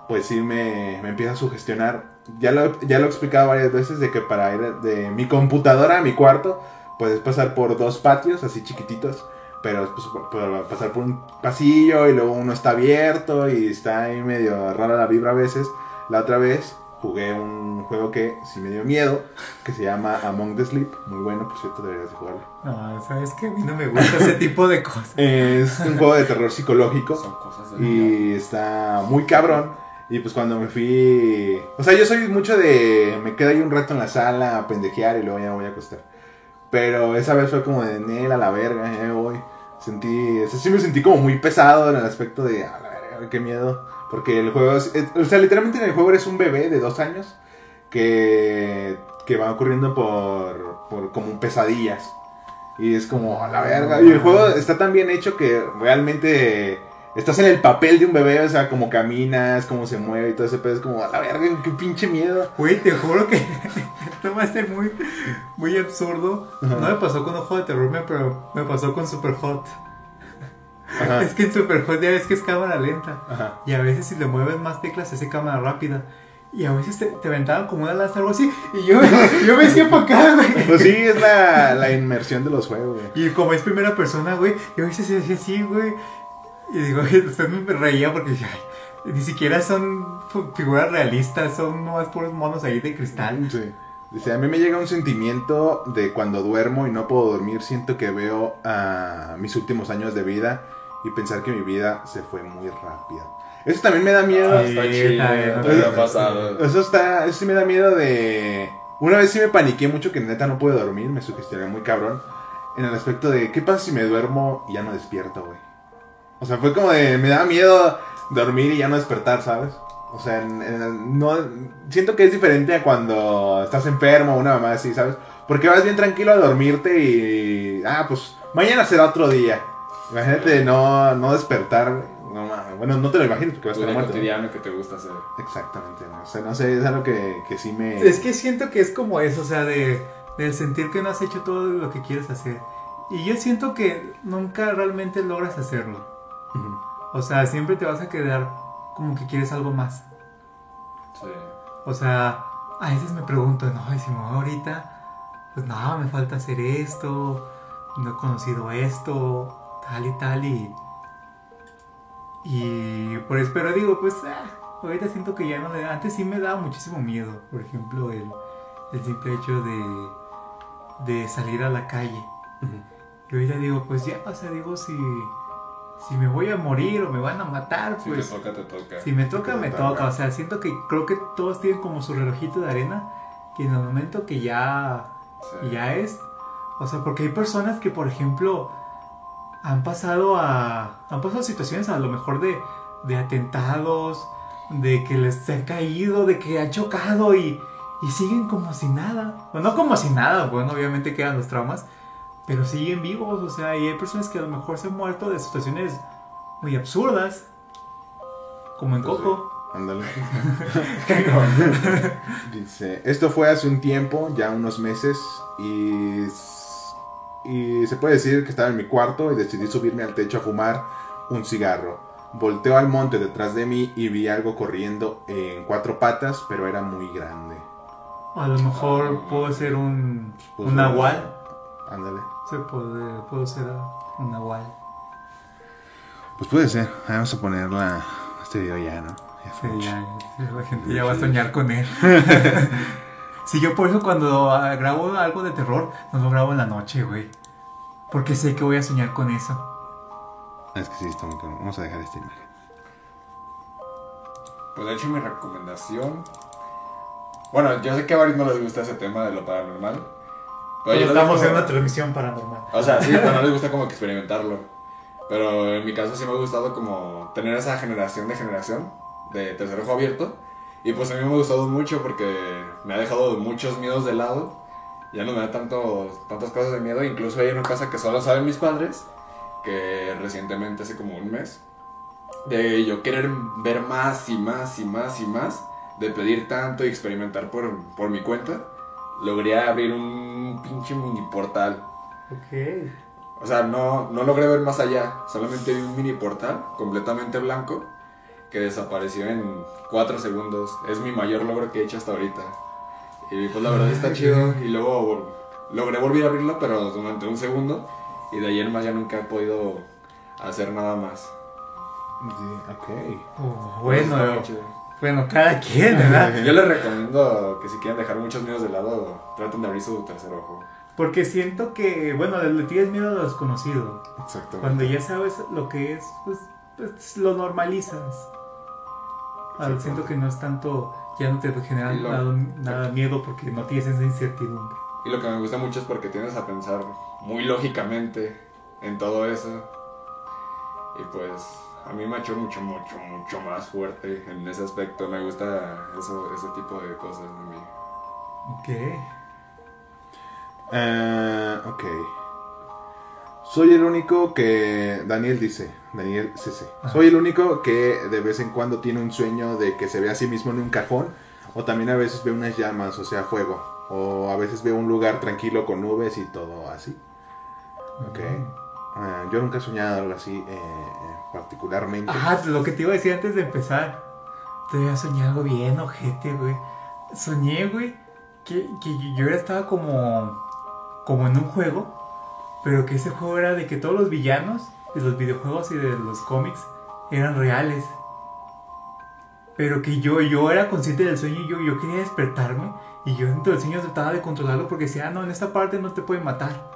S1: pues sí me, me empieza a sugestionar. Ya lo, ya lo he explicado varias veces de que para ir de mi computadora a mi cuarto puedes pasar por dos patios así chiquititos. Pero pues, pasar por un pasillo y luego uno está abierto y está ahí medio rara la vibra a veces. La otra vez jugué un juego que sí me dio miedo, que se llama Among the Sleep. Muy bueno, por cierto, deberías de jugarlo.
S2: No, sabes que a mí no me gusta ese tipo de cosas.
S1: Es un juego de terror psicológico
S3: Son cosas de
S1: y está muy cabrón. Y pues cuando me fui... O sea, yo soy mucho de... Me quedo ahí un rato en la sala a pendejear y luego ya me voy a acostar. Pero esa vez fue como de Nel a la verga, me voy. Sentí... Sí me sentí como muy pesado en el aspecto de... A la verga, qué miedo. Porque el juego es- O sea, literalmente en el juego eres un bebé de dos años que... Que va ocurriendo por... Por como pesadillas. Y es como, a la verga. Y el juego está tan bien hecho que realmente estás en el papel de un bebé, o sea, como caminas, cómo se mueve y todo ese pedo. Es como, a la verga, qué pinche miedo.
S2: Güey, te juro que esto va a ser muy, muy absurdo. No me pasó con Ojo de Terror, me- pero me pasó con Super Hot.
S1: Ajá.
S2: Es que en Super Hot ya ves que es cámara lenta.
S1: Ajá.
S2: Y a veces si le mueves más teclas hace cámara rápida. Y a veces te, te aventaban como una lanza o algo así. Y yo, yo me hacía para acá, güey.
S1: Pues sí, es la, la inmersión de los juegos, güey.
S2: Y como es primera persona, güey, yo a veces se hacía así, güey. Y digo, después me reía porque dije, "Ay, ni siquiera son figuras realistas, son nomás puros monos ahí de cristal.
S1: Sí. Dice, a mí me llega un sentimiento de cuando duermo y no puedo dormir, siento que veo a mis últimos años de vida y pensar que mi vida se fue muy rápido. Eso también me da miedo.
S3: Está
S2: Sí,
S3: chido, ha pasado.
S1: Eso está, eso sí me da miedo de... Una vez sí me paniqué mucho que neta no pude dormir, me sugestioné muy cabrón. En el aspecto de, ¿qué pasa si me duermo y ya no despierto, güey? O sea, fue como de, me da miedo dormir y ya no despertar, ¿sabes? O sea, en- en- no, siento que es diferente a cuando estás enfermo o una mamá así, ¿sabes? Porque vas bien tranquilo a dormirte y, ah, pues mañana será otro día. Imagínate no, no despertar, no mames. Bueno, no te lo imaginas porque vas a estar muerto.
S3: cotidiano que te gusta hacer.
S1: Exactamente. ¿no? O sea, no sé, es algo que, que sí me.
S2: Es que siento que es como eso, o sea, de, de sentir que no has hecho todo lo que quieres hacer. Y yo siento que nunca realmente logras hacerlo. O sea, siempre te vas a quedar como que quieres algo más.
S3: Sí.
S2: O sea, a veces me pregunto, no, y si me voy ahorita, pues no, me falta hacer esto, no he conocido esto, tal y tal, y. Y por eso, pero digo, pues, ah, ahorita siento que ya no le. Antes sí me daba muchísimo miedo, por ejemplo, el, el simple hecho de, de salir a la calle.
S1: Ujú.
S2: Y ahorita digo, pues ya, o sea, digo, si, si me voy a morir o me van a matar,
S3: Si
S2: pues.
S3: te toca, te toca.
S2: Si me toca,
S1: te
S2: me
S1: toca.
S2: toca. O sea, siento que creo que todos tienen como su relojito de arena. Que en el momento que ya,
S3: Sí.
S2: ya es. O sea, porque hay personas que, por ejemplo, han pasado a. Han pasado situaciones a lo mejor de, de atentados, de que les se han caído, de que han chocado y, y siguen como si nada. O no como si nada, bueno, obviamente quedan los traumas. Pero siguen vivos, o sea, y hay personas que a lo mejor se han muerto de situaciones muy absurdas. Como en
S1: Pues.
S2: Coco.
S1: Ándale. Dice, esto fue hace un tiempo, ya unos meses, y, y se puede decir que estaba en mi cuarto y decidí subirme al techo a fumar un cigarro. Volteo al monte detrás de mí y vi algo corriendo en cuatro patas, pero era muy grande.
S2: A lo mejor puedo ser un,
S1: Pues,
S2: un nahual.
S1: Ándale.
S2: Se puede, puedo ser un nahual.
S1: Pues puede ser. Vamos a ponerla este video ya, ¿no? Ya
S2: Sí, ya, ya, la gente ya va a soñar con él. sí, yo por eso cuando ah, grabo algo de terror, no lo grabo en la noche, güey. Porque sé que voy a soñar con eso.
S1: Es que sí, está muy cabrón. Vamos a dejar esta imagen.
S3: Pues de hecho mi recomendación... Bueno, yo sé que a varios no les gusta ese tema de lo paranormal.
S2: Estamos en una transmisión paranormal.
S3: O sea, sí, pero no les gusta como que experimentarlo. Pero en mi caso sí me ha gustado como tener esa generación de generación de tercer ojo abierto. Y pues a mí me ha gustado mucho porque me ha dejado muchos miedos de lado. Ya no me da tanto, tantas cosas de miedo. Incluso hay una cosa que solo saben mis padres, que recientemente, hace como un mes, de yo querer ver más y más y más y más, de pedir tanto y experimentar por, por mi cuenta, logré abrir un pinche mini portal
S2: Ok.
S3: o sea, no, no logré ver más allá. Solamente vi un mini portal completamente blanco que desapareció en 4 segundos. Es mi mayor logro que he hecho hasta ahorita. Y pues la verdad está chido. Y luego vol- logré volver a abrirlo, pero durante un segundo. Y de ayer más ya nunca he podido hacer nada más.
S1: Sí, ok.
S2: Oh,
S3: Pues
S2: bueno,
S3: chido.
S2: Bueno, cada quien, ¿verdad?
S3: Yo les recomiendo que si quieren dejar muchos miedos de lado, traten de abrir su tercer ojo.
S2: Porque siento que, bueno, le tienes miedo a lo desconocido.
S1: Exactamente.
S2: Cuando ya sabes lo que es, pues, pues, lo normalizas. Ah, siento que no es tanto, ya no te genera
S3: lo-
S2: nada, nada miedo porque no tienes esa incertidumbre.
S3: Y lo que me gusta mucho es porque tienes a pensar muy lógicamente en todo eso. Y pues a mí me ha hecho mucho, mucho, mucho más fuerte en ese aspecto. Me gusta eso, ese tipo de cosas de mí.
S2: Ok.
S1: Eh, ok. Soy el único que. Daniel dice. Daniel CC.
S2: Ajá.
S1: Soy el único que de vez en cuando tiene un sueño de que se ve a sí mismo en un cajón. O también a veces ve unas llamas, o sea, fuego. O a veces ve un lugar tranquilo con nubes y todo así. Ok. Eh, yo nunca he soñado algo así eh, particularmente.
S2: Ajá, lo que te iba a decir antes de empezar. Te voy a soñar algo bien, ojete, güey. Soñé, güey, que, que yo estaba como, como en un juego, pero que ese juego era de que todos los villanos de los videojuegos y de los cómics eran reales. Pero que yo, yo era consciente del sueño y yo, yo quería despertarme. Y yo dentro del sueño trataba de controlarlo porque decía, ah, no, en esta parte no te pueden matar.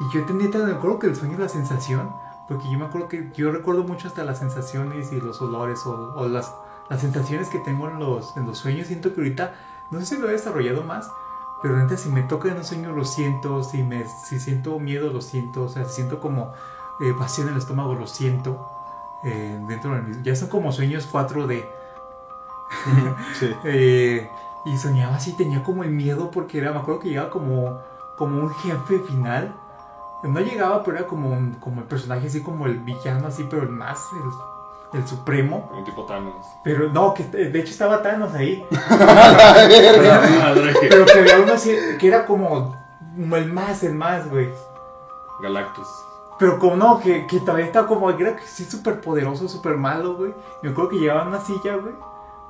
S2: Y yo tan me acuerdo que el sueño es la sensación. Porque yo me acuerdo que yo recuerdo mucho hasta las sensaciones y los olores o, o las, las sensaciones que tengo en los, en los sueños. Siento que ahorita, no sé si lo he desarrollado más, pero antes si me toca en un sueño lo siento, si, me, si siento miedo lo siento, o sea, si siento como eh, vacío en el estómago lo siento. eh, dentro de mis, ya son como sueños 4D.
S1: Sí.
S2: Eh, y soñaba así, tenía como el miedo porque era, me acuerdo que llegaba como, como un jefe final. No llegaba, pero era como, un- como el personaje así como el villano así, pero el más, el el supremo.
S3: Un tipo Thanos.
S2: Pero no, que de hecho estaba Thanos ahí.
S3: Madre.
S2: Pero que había uno así, que era como el más, el más, güey.
S3: Galactus.
S2: Pero como no, que, que todavía estaba como, que era sí súper poderoso, súper malo, güey. Y me acuerdo que llevaba una silla, güey,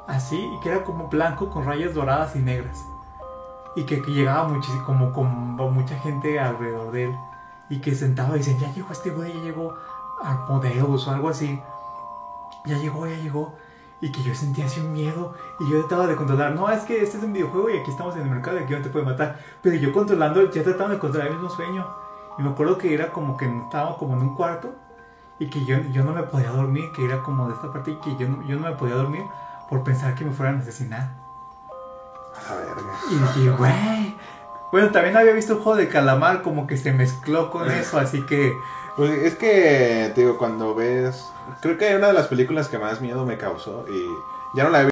S2: así, y que era como blanco con rayas doradas y negras. Y que, que llegaba muchísimo, como, como mucha gente alrededor de él. Y que sentaba y decían, ya llegó este güey, ya llegó Armodeus o algo así. Ya llegó, ya llegó. Y que yo sentía así un miedo. Y yo trataba de controlar. No, es que este es un videojuego y aquí estamos en el mercado y aquí no te puede matar. Pero yo controlando, ya trataba de controlar el mismo sueño. Y me acuerdo que era como que estaba como en un cuarto. Y que yo, yo no me podía dormir. Que era como de esta parte. Y que yo, no- yo no me podía dormir por pensar que me fueran a asesinar.
S1: A la verga.
S2: Y dije, güey. Bueno, también había visto el juego de calamar. Como que se mezcló con eso. Así que.
S1: Pues es que, te digo, cuando ves. Creo que una de las películas que más miedo me causó y ya no la he